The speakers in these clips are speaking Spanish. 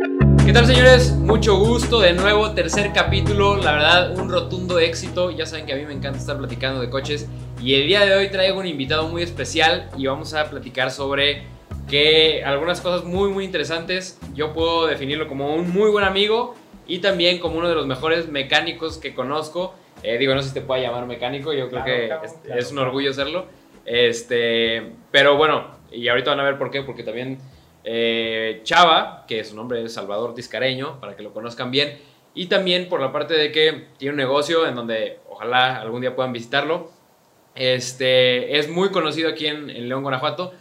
¿Qué tal señores? Mucho gusto, de nuevo, tercer capítulo, la verdad un rotundo éxito, ya saben que a mí me encanta estar platicando de coches y el día de hoy traigo un invitado muy especial y vamos a platicar sobre que algunas cosas muy muy interesantes, yo puedo definirlo como un muy buen amigo y también como uno de los mejores mecánicos que conozco, eh, digo no sé si te pueda llamar mecánico, yo creo que claro, es, claro, es un orgullo serlo, este, pero bueno, y ahorita van a ver por qué, porque también... Eh, Chava, que su nombre es Salvador Tiscareño, para que lo conozcan bien. Y también por la parte de que tiene un negocio en donde ojalá algún día puedan visitarlo. Este, es muy conocido aquí en, en León, Guanajuato.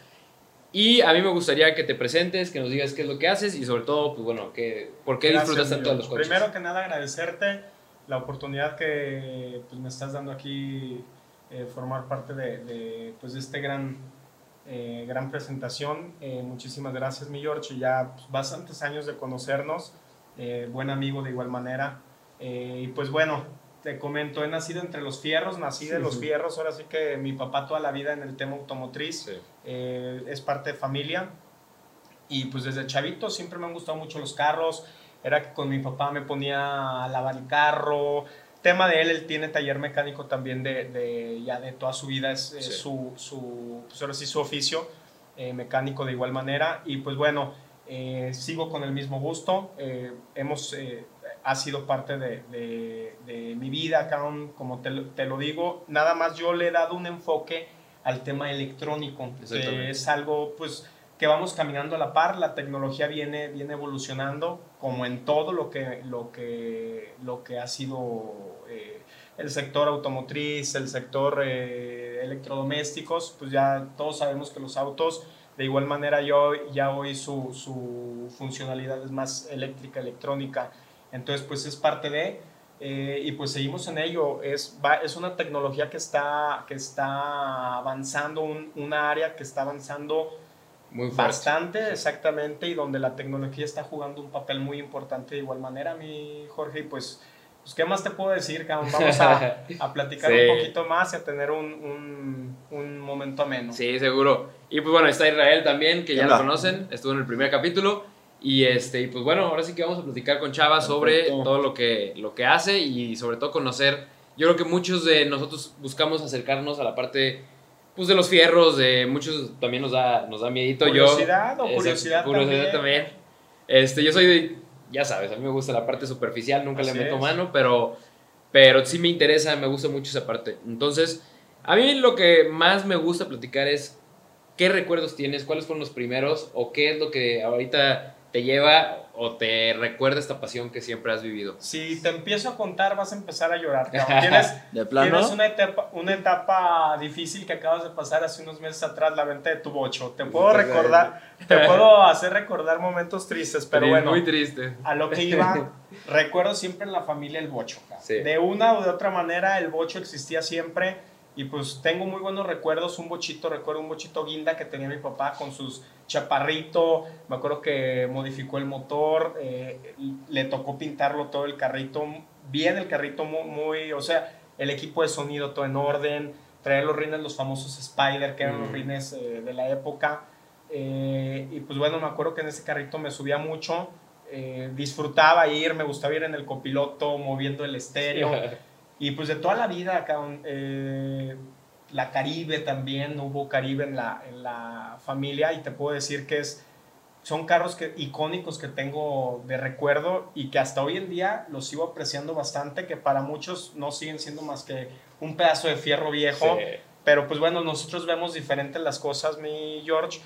Y a mí me gustaría que te presentes, que nos digas qué es lo que haces y sobre todo, pues bueno, que, ¿por qué Gracias, disfrutas tanto de los coches? Primero que nada, agradecerte la oportunidad que pues, me estás dando aquí, eh, formar parte de, de, pues, de este gran, eh, gran presentación. Eh, muchísimas gracias, mi George. Ya pues, bastantes años de conocernos, eh, buen amigo de igual manera. Eh, y pues bueno, te comento, he nacido entre los fierros, nací de Sí, los sí. fierros, ahora sí que mi papá toda la vida en el tema automotriz. Sí. eh, es parte de familia. Y pues desde chavito siempre me han gustado mucho los carros. Era que con mi papá me ponía a lavar el carro. Tema de él, él tiene taller mecánico también de, de- ya de toda su vida, es, es Sí. su, su, pues ahora sí su oficio, eh, mecánico de igual manera. Y pues bueno, eh, sigo con el mismo gusto. eh, hemos, eh, ha sido parte de, de- de mi vida, cabrón, como te, lo- te lo digo. Nada más yo le he dado un enfoque al tema electrónico, que es algo pues que vamos caminando a la par, la tecnología viene, viene evolucionando como en todo lo que, lo que, lo que ha sido eh, el sector automotriz, el sector eh, electrodomésticos, pues ya todos sabemos que los autos de igual manera yo, ya hoy su, su funcionalidad es más eléctrica, electrónica, entonces pues es parte de, eh, y pues seguimos en ello. Es, es una tecnología que está, que está avanzando, un, una área que está avanzando Muy fuerte. bastante, exactamente, y donde la tecnología está jugando un papel muy importante de igual manera, mi Jorge, y pues, pues ¿qué más te puedo decir, cabrón? Vamos a, a platicar Sí. un poquito más y a tener un, un, un momento ameno. Sí, seguro. Y pues bueno, está Israel también, que ya lo conocen, estuvo en el primer capítulo. Y este, y pues bueno, ahora sí que vamos a platicar con Chava sobre Perfecto. todo lo que, lo que hace y sobre todo conocer. Yo creo que muchos de nosotros buscamos acercarnos a la parte pues de los fierros, de muchos también nos da, nos da miedito. Curiosidad yo, o Exacto, curiosidad curiosidad también. también. Este, yo soy de, ya sabes, a mí me gusta la parte superficial, nunca Así le meto es. mano, pero, pero sí me interesa, me gusta mucho esa parte. Entonces, a mí lo que más me gusta platicar es qué recuerdos tienes, cuáles fueron los primeros o qué es lo que ahorita te lleva o te recuerda esta pasión que siempre has vivido. Si te empiezo a contar, vas a empezar a llorar. Tienes, ¿De plano? tienes una, etapa, una etapa difícil que acabas de pasar hace unos meses atrás, la venta de tu bocho. Te puedo recordar, te puedo hacer recordar momentos tristes, pero Sí, bueno. Muy triste. A lo que iba, recuerdo siempre en la familia el bocho. Sí. De una o de otra manera, el bocho existía siempre. Y pues tengo muy buenos recuerdos. Un bochito, recuerdo un bochito guinda que tenía mi papá con sus chaparrito. Me acuerdo que modificó el motor. eh, le tocó pintarlo todo el carrito. Bien el carrito, muy, muy- O sea, el equipo de sonido todo en orden. Traer los rines, los famosos Spider, que eran los Mm. rines eh, de la época. Eh, y pues bueno, me acuerdo que en ese carrito me subía mucho. disfrutaba ir, me gustaba ir en el copiloto, moviendo el estéreo. Y pues de toda la vida, cabrón, eh, la Caribe también, hubo Caribe en la, en la familia y te puedo decir que es, son carros que, icónicos que tengo de recuerdo y que hasta hoy en día los sigo apreciando bastante, que para muchos no siguen siendo más que un pedazo de fierro viejo. Sí. Pero pues bueno, nosotros vemos diferentes las cosas, mi George.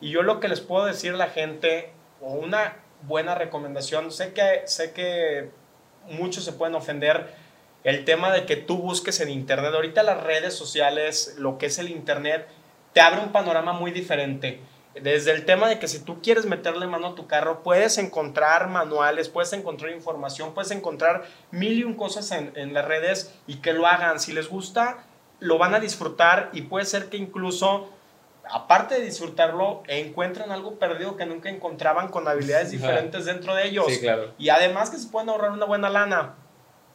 Y yo lo que les puedo decir a la gente, o una buena recomendación, sé que, sé que muchos se pueden ofender, el tema de que tú busques en Internet. Ahorita las redes sociales, lo que es el Internet, te abre un panorama muy diferente. Desde el tema de que si tú quieres meterle mano a tu carro, puedes encontrar manuales, puedes encontrar información, puedes encontrar mil y un cosas en, en las redes y que lo hagan. Si les gusta, lo van a disfrutar y puede ser que incluso, aparte de disfrutarlo, encuentren algo perdido que nunca encontraban con habilidades diferentes dentro de ellos. Sí, claro. Y además que se pueden ahorrar una buena lana.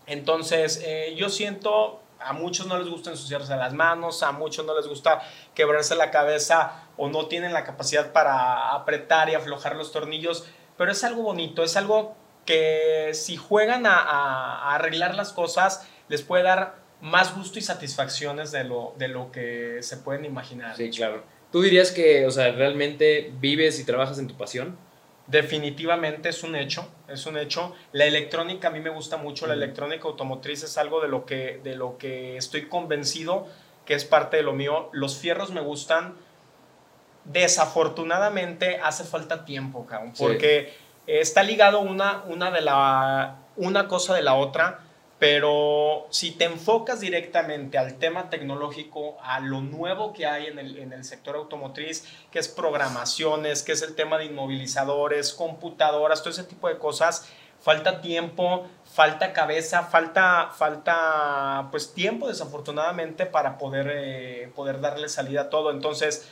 Entonces, eh, yo siento, a muchos no les gusta ensuciarse las manos, a muchos no les gusta quebrarse la cabeza o no tienen la capacidad para apretar y aflojar los tornillos, pero es algo bonito, es algo que si juegan a, arreglar las cosas les puede dar más gusto y satisfacciones de lo, de lo que se pueden imaginar. Sí, claro. ¿Tú dirías que, o sea, realmente vives y trabajas en tu pasión? Definitivamente es un hecho, es un hecho. La electrónica a mí me gusta mucho, la electrónica automotriz es algo de lo que, de lo que estoy convencido que es parte de lo mío. Los fierros me gustan. Desafortunadamente hace falta tiempo, porque está ligado una, una, de la, una cosa de la otra. Pero si te enfocas directamente al tema tecnológico, a lo nuevo que hay en el, sector automotriz, que es programaciones, que es el tema de inmovilizadores, computadoras, todo ese tipo de cosas, falta tiempo, falta cabeza, falta, falta pues tiempo desafortunadamente para poder, eh, poder darle salida a todo. Entonces,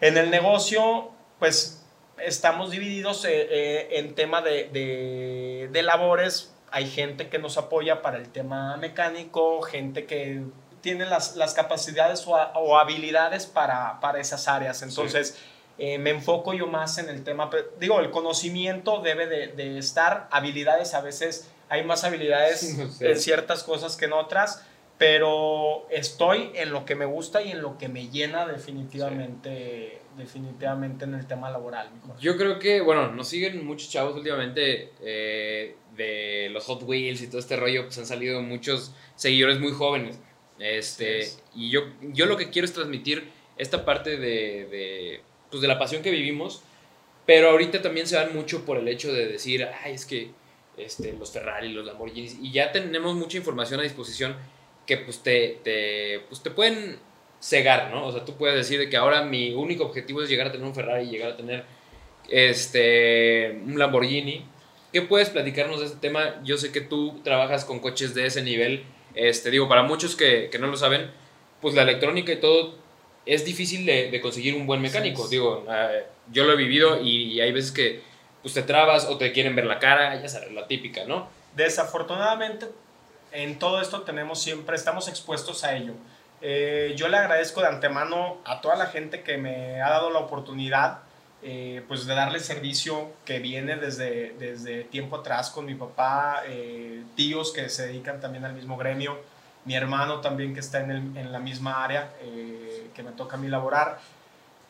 en el negocio, pues estamos divididos eh, eh, en tema de, de labores hay gente que nos apoya para el tema mecánico, gente que tiene las, las capacidades o, habilidades para, para, esas áreas. Entonces, eh, me enfoco yo más en el tema, digo, el conocimiento debe de, de estar, habilidades a veces hay más habilidades en ciertas cosas que en otras, pero estoy en lo que me gusta y en lo que me llena definitivamente, definitivamente en el tema laboral. Yo creo que, bueno, nos siguen muchos chavos últimamente eh, de los Hot Wheels y todo este rollo, pues han salido muchos seguidores muy jóvenes. Este, y yo, yo lo que quiero es transmitir esta parte de, de, pues de la pasión que vivimos, pero ahorita también se dan mucho por el hecho de decir, ay, es que este, los Ferrari, los Lamborghinis, y ya tenemos mucha información a disposición que pues te, te, pues te pueden cegar, ¿no? O sea, tú puedes decir que ahora mi único objetivo es llegar a tener un Ferrari, llegar a tener este, un Lamborghini. ¿Qué puedes platicarnos de este tema? Yo sé que tú trabajas con coches de ese nivel. Este, digo, para muchos que, que no lo saben, pues la electrónica y todo es difícil de, de conseguir un buen mecánico. Digo, eh, yo lo he vivido y, y, hay veces que pues te trabas o te quieren ver la cara, ya sabes, la típica, ¿no? Desafortunadamente, en todo esto tenemos siempre, estamos expuestos a ello. Eh, yo le agradezco de antemano a toda la gente que me ha dado la oportunidad eh, pues de darle servicio que viene desde, desde tiempo atrás con mi papá, eh, tíos que se dedican también al mismo gremio, mi hermano también que está en, en la misma área que me toca a mí laborar.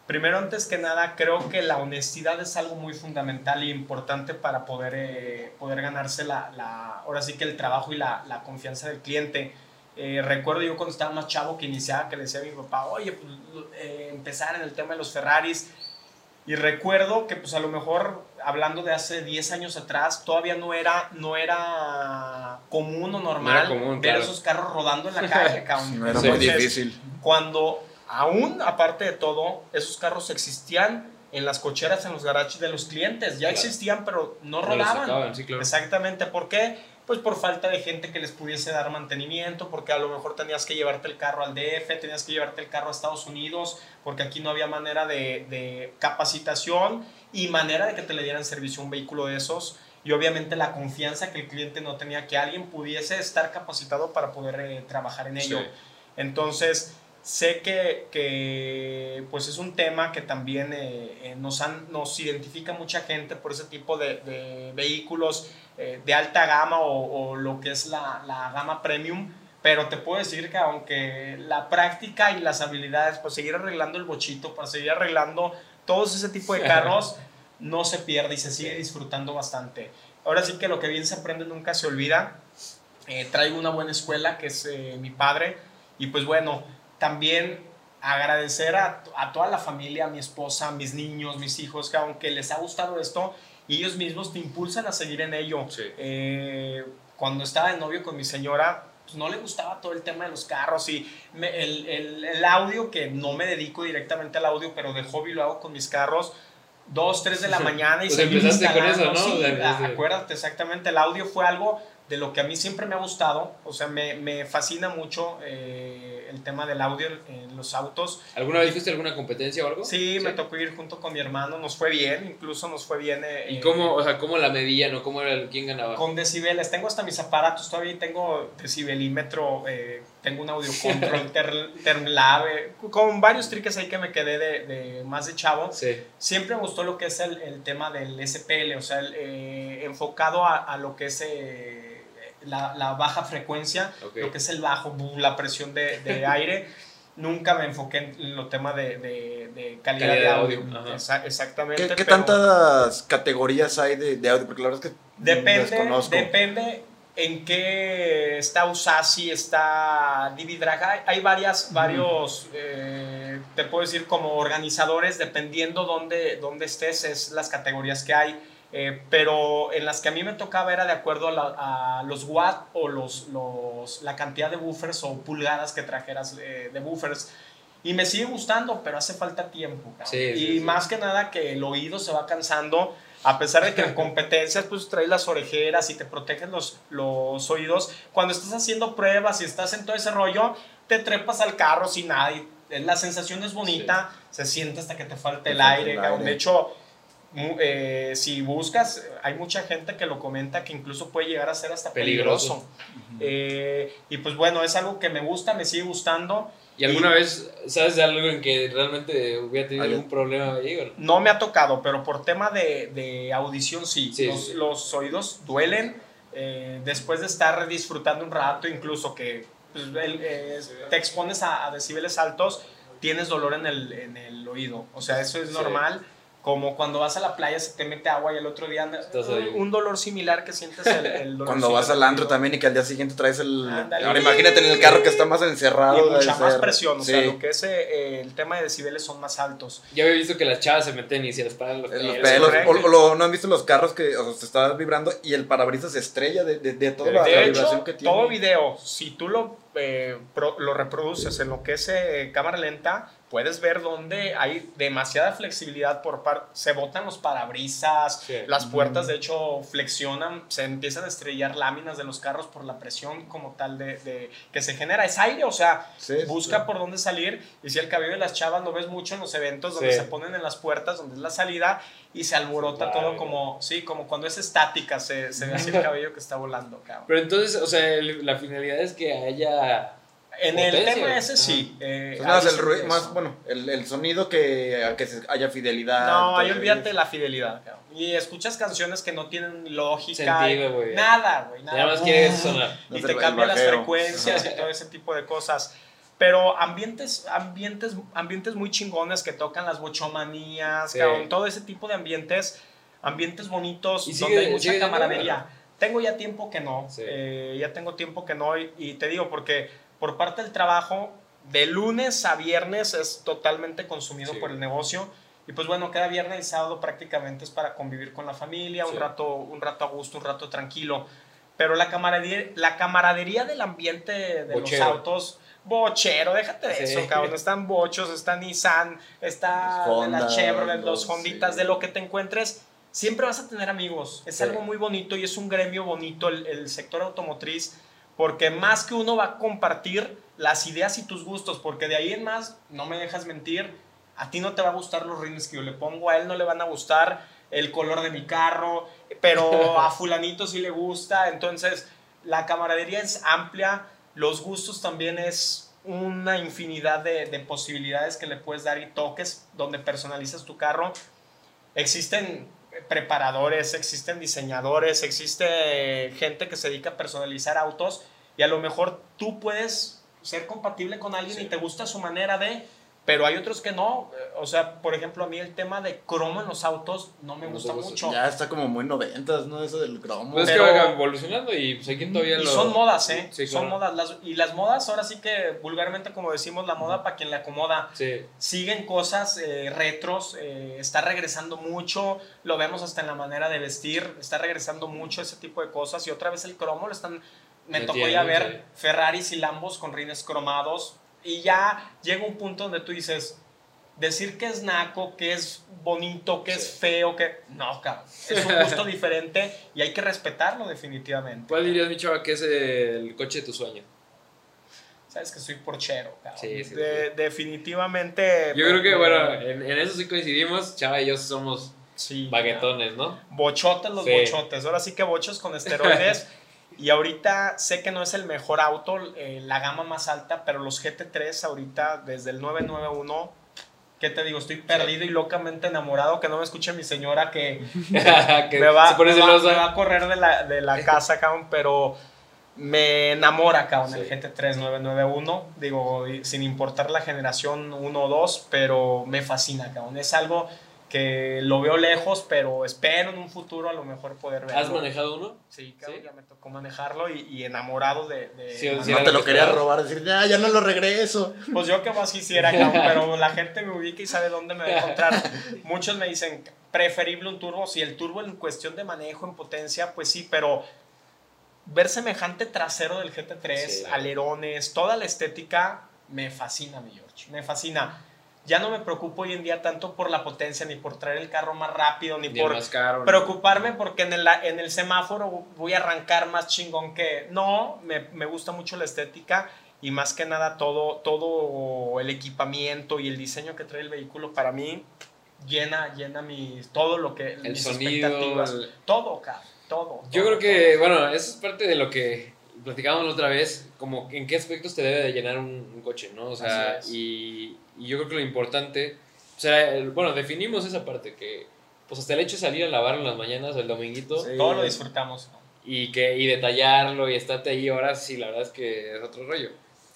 Primero, antes que nada, creo que la honestidad es algo muy fundamental e importante para poder, eh, poder ganarse la, la, ahora sí que el trabajo y la, la confianza del cliente. Eh, recuerdo yo cuando estaba más chavo que iniciaba, que le decía a mi papá, oye, pues, eh, empezar en el tema de los Ferraris. Y recuerdo que pues a lo mejor, hablando de hace 10 años atrás, todavía no era, no era común o normal ver esos carros rodando en la calle. no era muy difícil. Cuando aún aparte de todo, esos carros existían en las cocheras, en los garajes de los clientes. Ya existían, pero no rodaban. Exactamente. ¿Por qué? Pues por falta de gente que les pudiese dar mantenimiento, porque a lo mejor tenías que llevarte el carro al DF, tenías que llevarte el carro a Estados Unidos, porque aquí no había manera de, capacitación y manera de que te le dieran servicio a un vehículo de esos. Y obviamente la confianza que el cliente no tenía que alguien pudiese estar capacitado para poder eh, trabajar en ello. Entonces, Sé que, que, pues es un tema que también eh, eh, nos, han, nos identifica mucha gente por ese tipo de, de vehículos eh, de alta gama o, o, lo que es la, la, gama premium, pero te puedo decir que aunque la práctica y las habilidades para seguir arreglando el bochito, para seguir arreglando todos ese tipo de carros, no se pierde y se sigue disfrutando bastante. Ahora sí que lo que bien se aprende nunca se olvida. traigo una buena escuela que es mi padre y pues bueno, también agradecer a, a, toda la familia, a mi esposa, a mis niños, mis hijos, que aunque les ha gustado esto, ellos mismos te impulsan a seguir en ello. Eh, cuando estaba de novio con mi señora, pues no le gustaba todo el tema de los carros y el, el, el, audio, que no me dedico directamente al audio, pero de hobby lo hago con mis carros. Dos, tres de la mañana y pues empezaste con eso, ¿no? Sí, acuérdate, exactamente. El audio fue algo de lo que a mí siempre me ha gustado. O sea, me, me fascina mucho. Eh, el tema del audio en, los autos. ¿Alguna vez fuiste alguna competencia o algo? Sí, me tocó ir junto con mi hermano, nos fue bien, incluso nos fue bien. Eh, ¿Y cómo, o sea, cómo la medían o cómo era el, quién ganaba? Con decibeles, tengo hasta mis aparatos, todavía tengo decibelímetro, eh, tengo un audio control, Termlab, con varios triques ahí que me quedé de, de más de chavo. Sí. Siempre me gustó lo que es el, el tema del SPL, o sea, eh, enfocado a, a, lo que es la, la, baja frecuencia, lo que es el bajo, la presión de, de aire. Nunca me enfoqué en los temas de, de, calidad, de audio. exactamente. ¿Qué, tantas categorías hay de, audio? Porque la verdad es que depende, depende en qué está USASI, está Dividrag. Hay, hay varias, varios, eh, te puedo decir, como organizadores, dependiendo dónde, dónde estés, es las categorías que hay eh, pero en las que a mí me tocaba era de acuerdo a, los watt o los, los, la cantidad de buffers o pulgadas que trajeras eh, de buffers. Y me sigue gustando, pero hace falta tiempo. y más que nada que el oído se va cansando, a pesar de que en competencias pues traes las orejeras y te protegen los, los oídos. Cuando estás haciendo pruebas y estás en todo ese rollo, te trepas al carro sin nada y la sensación es bonita, se siente hasta que te falte el aire. El aire. De hecho, eh, si buscas, hay mucha gente que lo comenta que incluso puede llegar a ser hasta peligroso. Eh, y pues bueno, es algo que me gusta, me sigue gustando. ¿Y alguna vez sabes de algo en que realmente hubiera tenido algún problema ahí? No me ha tocado, pero por tema de, de audición sí. los, oídos duelen. Eh, después de estar disfrutando un rato, incluso que pues, te expones a, decibeles altos, tienes dolor en el, en el oído. O sea, eso es normal como cuando vas a la playa se te mete agua y el otro día un, dolor similar que sientes el, dolor cuando vas al antro también y que al día siguiente traes el ahora imagínate en el carro que está más encerrado y mucha más presión o sea lo que es eh, el tema de decibeles son más altos. Yo había visto que las chavas se meten y se les paran los pelos, o, no han visto los carros que o sea, se está vibrando y el parabrisas se estrella de, de, de toda la, vibración que tiene todo video si tú lo eh, lo reproduces en lo que es eh, cámara lenta puedes ver donde hay demasiada flexibilidad por parte, se botan los parabrisas, las puertas de hecho flexionan, se empiezan a estrellar láminas de los carros por la presión como tal de, que se genera, es aire, o sea, busca por dónde salir y si el cabello de las chavas lo ves mucho en los eventos donde se ponen en las puertas, donde es la salida y se alborota todo como, sí, como cuando es estática, se, se ve así el cabello que está volando, cabrón. Pero entonces, o sea, la finalidad es que haya en el tema ese sí. Eh, más el ruido, más, bueno, el, el, sonido que, que haya fidelidad. No, hay olvídate la fidelidad, cabrón. Y escuchas canciones que no tienen lógica. Sentido, güey. Nada, güey. Nada. más quieres sonar. Y te cambian las frecuencias y todo ese tipo de cosas. Pero ambientes, ambientes, ambientes muy chingones que tocan las bochomanías, cabrón, todo ese tipo de ambientes, ambientes bonitos, ¿Y donde hay mucha camaradería. Tengo ya tiempo que no, eh, ya tengo tiempo que no, y, y te digo, porque por parte del trabajo, de lunes a viernes es totalmente consumido por el negocio. Y pues bueno, cada viernes y sábado prácticamente es para convivir con la familia, un, rato, un rato a gusto, un rato tranquilo. Pero la camaradería, la camaradería del ambiente de los autos, bochero, déjate de eso, cabrón. Están bochos, está Nissan, está la Chevrolet, los Honditas, de lo que te encuentres. Siempre vas a tener amigos. Es algo muy bonito y es un gremio bonito el, el sector automotriz porque más que uno va a compartir las ideas y tus gustos, porque de ahí en más, no me dejas mentir, a ti no te va a gustar los rines que yo le pongo, a él no le van a gustar el color de mi carro, pero a fulanito sí le gusta, entonces la camaradería es amplia, los gustos también es una infinidad de, de posibilidades que le puedes dar y toques donde personalizas tu carro. Existen preparadores, existen diseñadores, existe gente que se dedica a personalizar autos y a lo mejor tú puedes ser compatible con alguien y te gusta su manera de, pero hay otros que no. O sea, por ejemplo, a mí el tema de cromo en los autos no me gusta mucho. Ya está como muy noventas, ¿no? Eso del cromo. Pues es que va evolucionando y pues quien todavía y son modas, ¿eh? son modas. y las modas, ahora sí que vulgarmente, como decimos, la moda para quien le acomoda. Siguen cosas eh, retros, eh, está regresando mucho, lo vemos hasta en la manera de vestir, está regresando mucho ese tipo de cosas. Y otra vez el cromo lo están... Me tocó ya ver Ferraris y Lambos con rines cromados y ya llega un punto donde tú dices, decir que es naco, que es bonito, que es feo, que... No, cabrón. Es un gusto diferente y hay que respetarlo definitivamente. ¿Cuál dirías, mi chava, que es el coche de tu sueño? sabes que soy porchero, cabrón. Sí, sí, De- Definitivamente. Yo creo que, bueno, en, en eso sí coincidimos. Chava y yo somos sí, baguetones, ¿no? Bochotes los Sí. bochotes. Ahora sí que bochos con esteroides. y ahorita sé que no es el mejor auto, eh, la gama más alta, pero los GT3 ahorita, desde el 991, ¿qué te digo? Estoy perdido y locamente enamorado. Que no me escuche mi señora que que me, va, me va- celosa. me va a correr de la, de la casa, cabrón, pero me enamora, cabrón, el Sí. GT3 991. Digo, sin importar la generación 1 o 2, pero me fascina, cabrón. Es algo que lo veo lejos, pero espero en un futuro a lo mejor poder verlo. ¿Has manejado uno? Sí, cabrón, ¿Sí? ya me tocó manejarlo y, y enamorado de... de- Sí, sí, no te lo lo que quería robar, decir, ya, ya no lo regreso. Pues yo que más quisiera, cabrón, pero la gente me ubica y sabe dónde me va a encontrar. Muchos me dicen, preferible un turbo. Si el turbo en cuestión de manejo, en potencia, pues sí, pero ver semejante trasero del GT3, Sí. alerones, toda la estética, me fascina, mi George. Me fascina. Ya no me preocupo hoy en día tanto por la potencia, ni por traer el carro más rápido, ni Ni por más caro. preocuparme porque en el, en el semáforo voy a arrancar más chingón que... No, me, me gusta mucho la estética y más que nada todo, todo el equipamiento y el diseño que trae el vehículo para mí llena, llena mi, todo lo que... El mis sonido. expectativas. el- Todo, cabrón, todo. Yo todo, creo que, bueno, eso es parte de lo que platicábamos la otra vez, como en qué aspectos te debe de llenar un, un coche, ¿no? O sea, y, y yo creo que lo importante, o sea, el- bueno, definimos esa parte, que pues hasta el hecho de salir a lavarlo en las mañanas, el dominguito, Sí. todo. Lo disfrutamos. ¿no? y, que, y detallarlo y estarte ahí horas, sí, la verdad es que es otro rollo.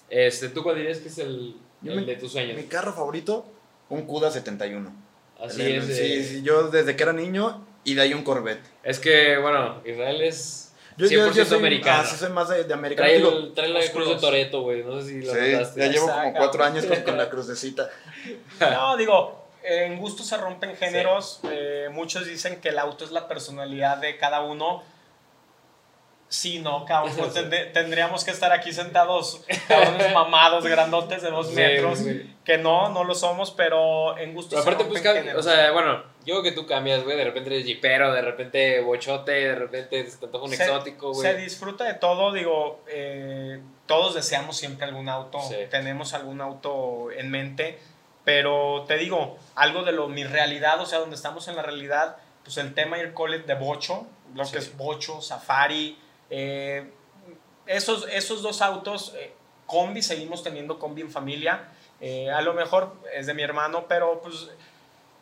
Este, ¿Tú cuál dirías que es el, el me- de tus sueños? Mi carro favorito, un Cuda 71. Así El- es. Sí, eh, sí, yo desde que era niño y de ahí un Corvette. Es que, bueno, Israel es Yo, 100% soy, americano. Ah, sí, soy más de, de americano. Trae, Digo, el- trae la cruz de. Toreto, güey. No sé si lo sí, notaste. ya llevo como Exacto. cuatro años con, con la crucecita. No, digo, en gusto se rompen géneros. eh, muchos dicen que el auto es la personalidad de cada uno. Sí, no, cabrón. pues tende- tendríamos que estar aquí sentados, cabrones mamados, grandotes de dos metros. sí. Que no, no lo somos, pero en gusto Pero se aparte, pues, o sea, bueno, yo creo que tú cambias, güey. De repente eres jipero, de repente bochote, de repente se te antoja un Se- exótico, Se güey. disfruta de todo, digo, eh, todos deseamos siempre algún auto, Sí. tenemos algún auto en mente, pero te digo, algo de lo, mi realidad, o sea, donde estamos en la realidad, pues el tema Air Collet de Bocho, lo que es Bocho, Safari, eh, esos, esos dos autos, eh, combi, seguimos teniendo combi en familia, eh, a lo mejor es de mi hermano, pero pues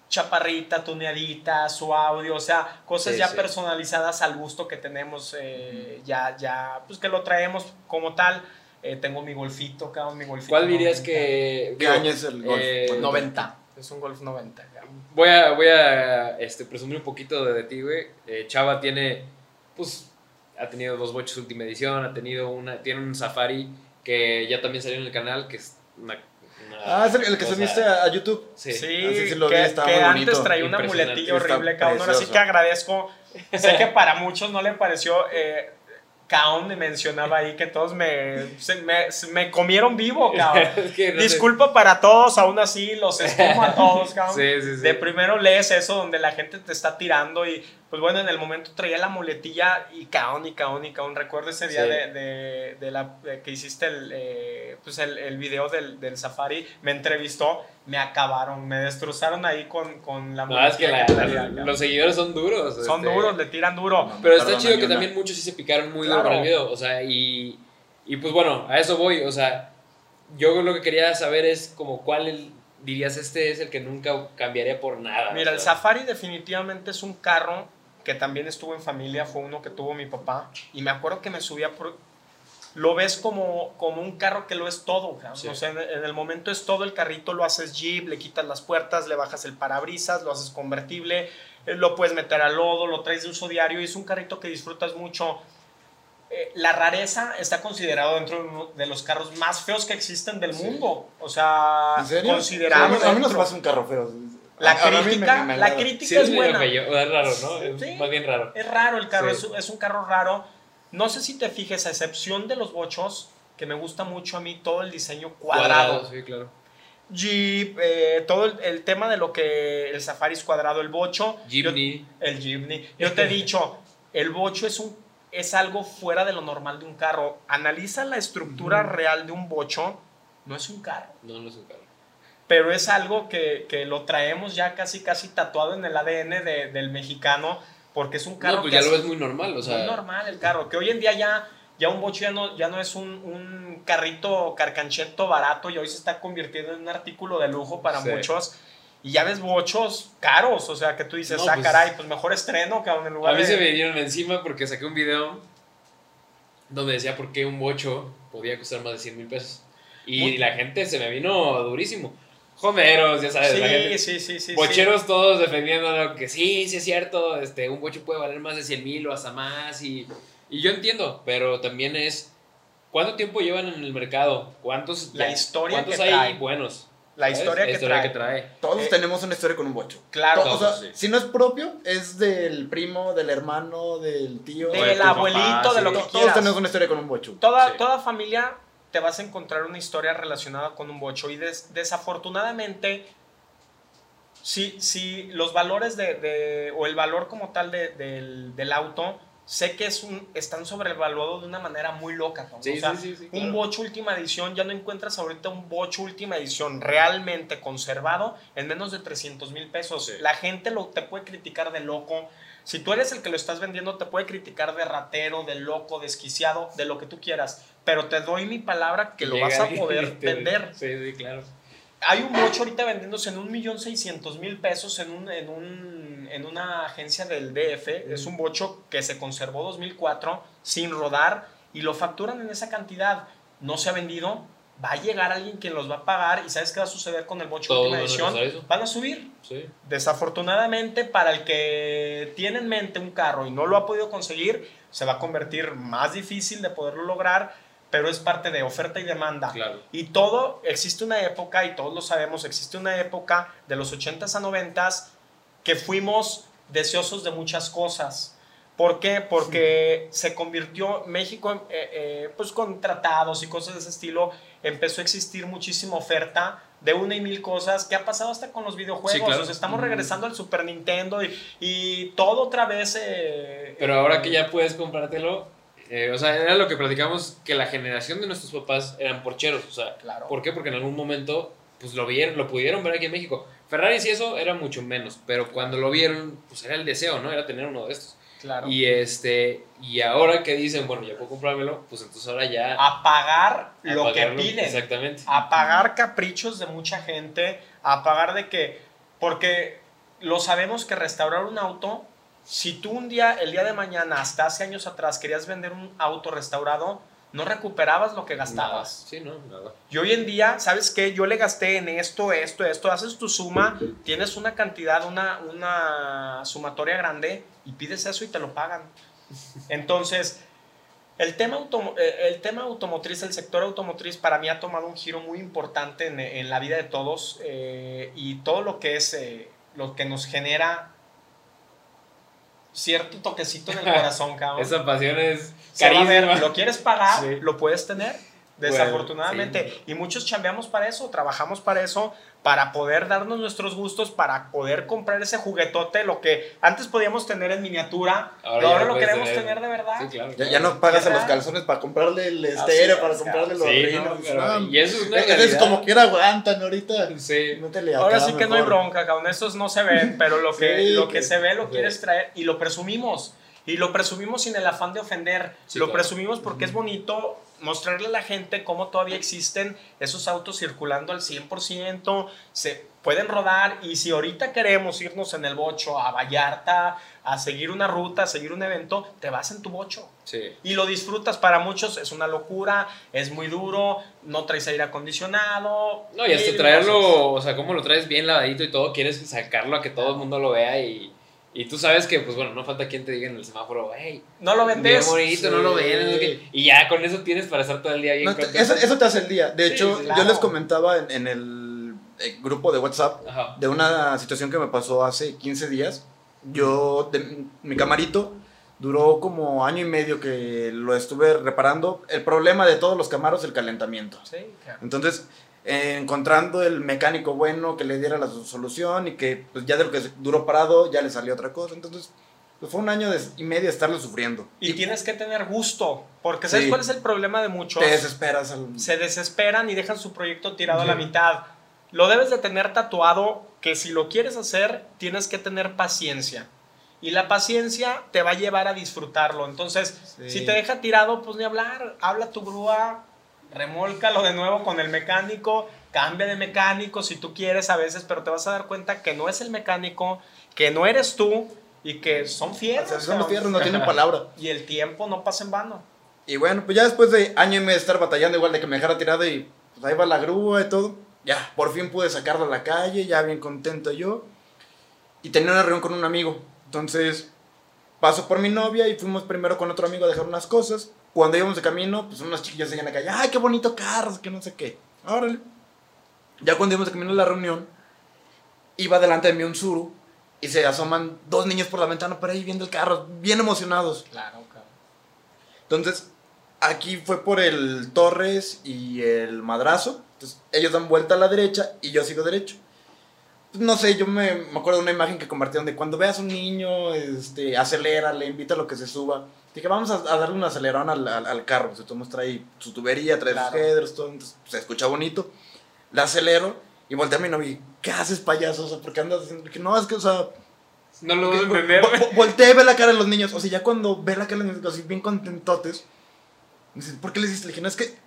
chaparrita, tuneadita, su audio, o sea, cosas Sí, ya sí. personalizadas al gusto que tenemos, eh, ya, ya, pues que lo traemos como tal. Eh, tengo mi golfito, cabrón, mi golfito. ¿Cuál dirías 90. que. ¿Qué año es el Golf? eh, Bueno, 90. Es un Golf 90. cabrón. Voy a, voy a este, presumir un poquito de, de ti, güey. Eh, Chava tiene, pues, ha tenido dos boches última edición, ha tenido una, tiene un Safari que ya también salió en el canal, que es una... una Ah, es el, el que cosa- subiste a, a YouTube. Sí. Sí, Así sí lo vi, que, estaba que antes traía una muletilla horrible, cabrón. Ahora sí que agradezco. Sé que para muchos no le pareció. Eh, Kaon me mencionaba ahí que todos me, se- me, se- me comieron vivo, cabrón. Es que no sé. Disculpa para todos, aún así los estimo a todos, cabrón. Sí, sí, sí. De primero lees eso donde la gente te está tirando y pues bueno, en el momento traía la muletilla y caón y caón y caón. Recuerdo ese día Sí. de, de- de la, de que hiciste el, eh, pues el, el video del, del safari, me entrevistó, me acabaron, me destrozaron ahí con, con la No, es que la- traía, la- cabrón. los seguidores son duros. Son este, duros, le tiran duro. No, Pero está chido que también muchos sí se picaron muy Claro. duro con el video. O sea, y, y pues bueno, a eso voy. O sea, yo lo que quería saber es como cuál el- dirías este es el que nunca cambiaría por nada. Mira, o el. Safari definitivamente es un carro que también estuvo en familia, fue uno que tuvo mi papá. Y me acuerdo que me subía por... Lo ves como, como un carro que lo es todo. Sí. O sea, en, en el momento es todo el carrito, lo haces jeep, le quitas las puertas, le bajas el parabrisas, lo haces convertible, eh, lo puedes meter al lodo, lo traes de uso diario y es un carrito que disfrutas mucho. Eh, la rareza está considerado dentro de uno de los carros más feos que existen del Sí. mundo. O sea, ¿En serio? considerado. a, mí, a mí no se me hace un carro feo. La A- a mí me- crítica, me la crítica Sí, es es buena. bello, es raro, ¿no? Es Sí. más bien raro. Es raro el carro, Sí. es, es un carro raro. No sé si te fijes, a excepción de los bochos, que me gusta mucho a mí todo el diseño cuadrado. sí, claro. Jeep, eh, todo el, el tema de lo que el Safari es cuadrado, el bocho. Jimny. yo- el Jeepney. Yo te he dicho, el bocho es un es algo fuera de lo normal de un carro. Analiza la estructura real de un bocho, no es un carro. No, no es un carro. Pero es algo que, que lo traemos ya casi, casi tatuado en el ADN de- del mexicano, porque es un carro No, pues que ya lo ves muy normal, o sea. muy normal el carro, que hoy en día ya, ya un bocho ya no, ya no es un, un carrito carcancheto barato y hoy se está convirtiendo en un artículo de lujo para Sí. muchos. Y ya ves bochos caros, o sea, que tú dices, No, ah, pues- caray, pues mejor estreno que en lugar A mí de... se me vinieron encima porque saqué un video donde decía por qué un bocho podía costar más de 100 mil pesos. Y Muy- la gente se me vino durísimo. Jomeros, ya sabes, la gente- Sí, sí, sí, sí. Bocheros todos defendiendo que sí, sí es cierto, este, un bocho puede valer más de 100 mil o hasta más. Y, y yo entiendo, pero también es, ¿cuánto tiempo llevan en el mercado? ¿Cuántos, La historia ¿cuántos que hay trae. buenos? La historia, La que, historia trae. que trae. Todos Eh, tenemos una historia con un bocho. Claro. To- o sea, Todos, sí. si no es propio, es del primo, del hermano, del tío. de Del papá, abuelito, de lo sí. que To- Todos quieras. tenemos una historia con un bocho. Toda, Sí. toda familia te vas a encontrar una historia relacionada con un bocho y des- desafortunadamente si, si los valores de, de- o el valor como tal de- del, del auto sé que es un, están sobrevaluados de una manera muy loca. cabrón. Sí, O sea, sí, sí, Un bocho última edición, ya no encuentras ahorita un bocho última edición realmente conservado en menos de 300 mil pesos. La gente lo, te puede criticar de loco. Si tú eres el que lo estás vendiendo, te puede criticar de ratero, de loco, desquiciado, de lo que tú quieras. Pero te doy mi palabra que lo vas a poder vender. Sí, sí, claro. Hay un bocho ahorita vendiéndose en un millón seiscientos mil pesos en, un, en, un, en una agencia del DF. Es un bocho que se conservó 2004 sin rodar y lo facturan en esa cantidad. No se ha vendido. Va a llegar alguien quien los va a pagar y ¿sabes qué va a suceder con el bocho última edición? Van a subir. Sí. Desafortunadamente, para el que tiene en mente un carro y no lo ha podido conseguir, se va a convertir más difícil de poderlo lograr, pero es parte de oferta y demanda. Claro. Y todo, existe una época, y todos lo sabemos, existe una época de los 80s a 90s que fuimos deseosos de muchas cosas. ¿Por qué? Porque se convirtió México, eh, eh, pues con tratados y cosas de ese estilo, empezó a existir muchísima oferta de una y mil cosas. ¿Qué ha pasado hasta con los videojuegos? Sí, claro. O sea, estamos regresando al Super Nintendo y, y todo otra vez... eh, Pero ahora que ya puedes comprártelo, eh, o sea, era lo que platicamos, que la generación de nuestros papás eran porcheros, o sea, Claro. ¿por qué? Porque en algún momento, pues lo vieron, lo pudieron ver aquí en México. Ferrari y eso era mucho menos, pero cuando lo vieron, pues era el deseo, ¿no? Era tener uno de estos. Claro. Y este, y ahora que dicen, bueno, ya puedo comprármelo, pues entonces ahora ya... a pagar a lo que piden. Exactamente. a pagar caprichos de mucha gente, a pagar de que, porque lo sabemos que restaurar un auto, si tú un día, el día de mañana, hasta hace años atrás, querías vender un auto restaurado, no recuperabas lo que Nada. gastabas. Sí, no, nada. Y hoy en día, ¿sabes qué? Yo le gasté en esto, esto, esto, haces tu suma, tienes una cantidad, una, una sumatoria grande y pides eso y te lo pagan. Entonces, el tema, eh, el tema automotriz, el sector automotriz para mí ha tomado un giro muy importante en, en la vida de todos eh, y todo lo que es, eh, lo que nos genera cierto toquecito en el corazón, cabrón. Esa pasión es ver, carísima. lo quieres pagar, Sí. lo puedes tener. Bueno, Desafortunadamente. sí. Y muchos chambeamos para eso, trabajamos para eso, para poder darnos nuestros gustos, para poder comprar ese juguetote, lo que antes podíamos tener en miniatura, Ahora ahora lo queremos tener. tener de verdad. Sí, claro. Ya, claro. ya no pagas en los calzones para comprarle el Así estéreo, es, para comprarle los Sí, rinos. no, pero- No, y eso es una es, es como quiera aguantan ahorita. Sí. Métele Ahora sí que no hay bronca, cabrón. Estos no se ven, pero lo que, Sí, lo que que- se ve lo sí. quieres traer y lo presumimos. Y lo presumimos sin el afán de ofender. Sí, lo claro. presumimos porque es bonito mostrarle a la gente cómo todavía existen esos autos circulando al 100%, se pueden rodar y si ahorita queremos irnos en el bocho a Vallarta, a seguir una ruta, a seguir un evento, te vas en tu bocho Sí. y lo disfrutas. Para muchos es una locura, es muy duro, no traes aire acondicionado. No, y hasta cosas. traerlo, o sea, como lo traes bien lavadito y todo, quieres sacarlo a que todo el mundo lo vea y, y tú sabes que, pues bueno, no falta quien te diga en el semáforo, hey, No lo bien vendes. bonito, no lo Sí. no sé qué". y ya con eso tienes para estar todo el día bien No, te- eso, eso te hace el día. De Sí, hecho, claro. yo les comentaba en, en el eh, grupo de WhatsApp Ajá. de una situación que me pasó hace 15 días. Yo, de- mi camarito, duró como año y medio que lo estuve reparando. El problema de todos los camaros, el calentamiento. Sí, claro. Entonces, eh, encontrando el mecánico bueno que le diera la so- solución y que pues, ya de lo que duró parado ya le salió otra cosa. Entonces, pues fue un año de- y medio estarlo sufriendo. Y tienes que tener gusto, porque ¿sabes Sí. cuál es el problema de muchos? te desesperas. al- Se desesperan y dejan su proyecto tirado a la mitad. Lo debes de tener tatuado que si lo quieres hacer, tienes que tener paciencia. Y la paciencia te va a llevar a disfrutarlo. Entonces, Sí. si te deja tirado, pues ni hablar. Habla tu grúa, remólcalo de nuevo con el mecánico, cambia de mecánico si tú quieres a veces, pero te vas a dar cuenta que no es el mecánico, que no eres tú y que son O fierros. sea, son fierros, no tienen palabra. Y el tiempo no pasa en vano. Y bueno, pues ya después de año y medio de estar batallando, igual de que me dejara tirado y pues ahí va la grúa y todo, ya, por fin pude sacarlo a la calle, ya bien contento yo. Y tenía una reunión con un amigo. Entonces, paso por mi novia y fuimos primero con otro amigo a dejar unas cosas. Cuando íbamos de camino, pues unos chiquillos seguían calle, ¡ay, qué bonito carro! Que no sé qué. Órale. Ya cuando íbamos de camino a la reunión, iba delante de mí un suru y se asoman dos niños por la ventana por ahí viendo el carro, bien emocionados. Claro, cabrón. Entonces, aquí fue por el Torres y el Madrazo. Entonces, ellos dan vuelta a la derecha y yo sigo derecho. Pues, No sé, yo me, me acuerdo de una imagen que compartieron de cuando veas un niño, este, acelera, le invita a lo que se suba. Dije, vamos a, a darle un acelerón al, al, al carro. Se toma, trae su tubería, trae Claro. sus headers, todo. Entonces, se escucha bonito. Le acelero y volteé a mi novia y, ¿qué haces, payaso? O sea, ¿por qué andas haciendo? Dije, no, es que, o sea, No lo vas a Vo- entender. vo- volteé, ve la cara de los niños. O sea, ya cuando ve la cara de los niños, así bien contentotes. me dicen, ¿por qué les diste? Le dije, no, es que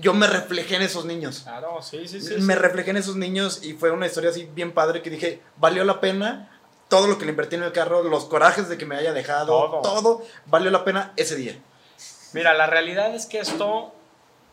yo me reflejé en esos niños. Claro, sí, sí, sí. me sí. reflejé en esos niños y fue una historia así bien padre que dije, valió la pena todo lo que le invertí en el carro, los corajes de que me haya dejado, Todo. todo, valió la pena ese día. Mira, la realidad es que esto,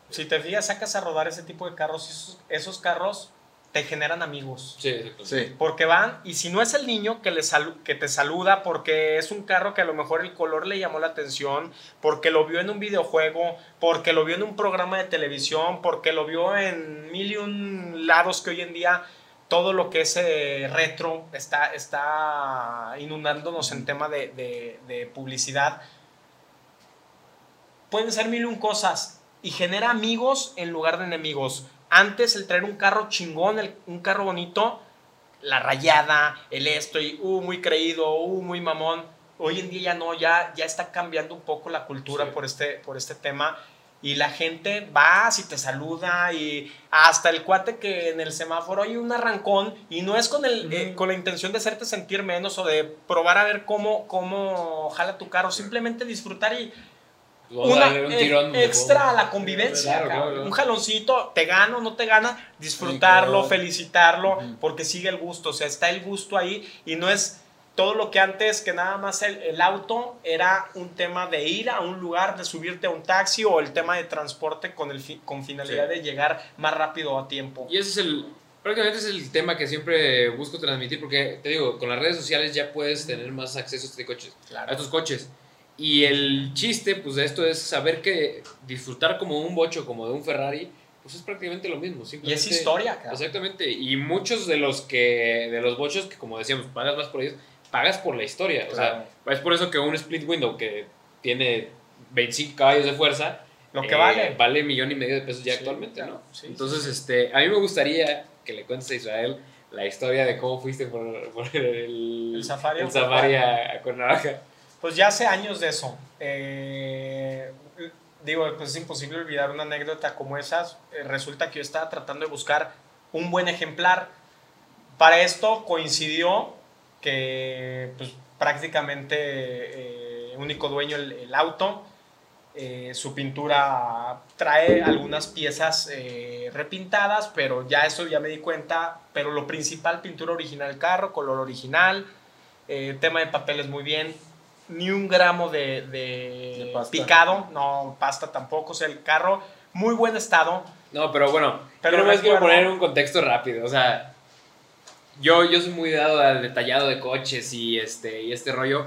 si te fijas, sacas a rodar ese tipo de carros esos carros te generan amigos. Sí. Sí. Porque van, y si no es el niño que, le salu- que te saluda porque es un carro que a lo mejor el color le llamó la atención, porque lo vio en un videojuego, porque lo vio en un programa de televisión, porque lo vio en mil y un lados que hoy en día todo lo que es eh, retro está, está inundándonos en tema de, de- de publicidad. Pueden ser mil y un cosas y genera amigos en lugar de enemigos. Antes el traer un carro chingón, el- un carro bonito, la rayada, el esto y uh, muy creído, uh, muy mamón. Hoy en día ya no, ya, ya está cambiando un poco la cultura Sí. por, este, por este tema. Y la gente va, si te saluda y hasta el cuate que en el semáforo hay un arrancón y no es con, el, eh, con la intención de hacerte sentir menos o de probar a ver cómo, cómo jala tu carro, simplemente disfrutar y una darle un eh, tirón. extra a la convivencia. Claro, claro, claro. Un jaloncito, te gana o no te gana, disfrutarlo, claro. felicitarlo, porque sigue el gusto. O sea, está el gusto ahí y no es todo lo que antes, que nada más el, el auto era un tema de ir a un lugar, de subirte a un taxi o el tema de transporte con, el fi- con finalidad Sí. de llegar más rápido a tiempo. Y ese es el. Prácticamente es el tema que siempre busco transmitir porque, te digo, con las redes sociales ya puedes tener más acceso a este coches, a estos coches. Y el chiste, pues, de esto es saber que disfrutar como un bocho, como de un Ferrari, pues es prácticamente lo mismo. Y es historia, cabrón. Exactamente. Y muchos de los que, de los bochos que, como decíamos, pagas más por ellos, pagas por la historia. O Claro. sea, es por eso que un split window que tiene 25 caballos de fuerza, Lo que eh, vale. Vale millón y medio de pesos ya Sí, actualmente, claro. ¿no? Sí, Entonces, sí. este, a mí me gustaría que le cuentes a Israel la historia de cómo fuiste por, por el, El safari. el safari a, a Cuernavaca. Pues ya hace años de eso. Eh, digo, pues es imposible olvidar una anécdota como esas. Eh, resulta que yo estaba tratando de buscar un buen ejemplar. Para esto coincidió que pues, prácticamente eh, único dueño el, el auto. Eh, su pintura trae algunas piezas eh, repintadas, pero ya eso ya me di cuenta. Pero lo principal, pintura original del carro, color original, eh, tema de papeles muy bien. Ni un gramo de, de De picado, no, pasta tampoco. O sea, el carro, muy buen estado. No, pero bueno, Pero yo nomás quiero poner un contexto rápido. O sea, yo, yo soy muy dado al detallado de coches y este, y este rollo.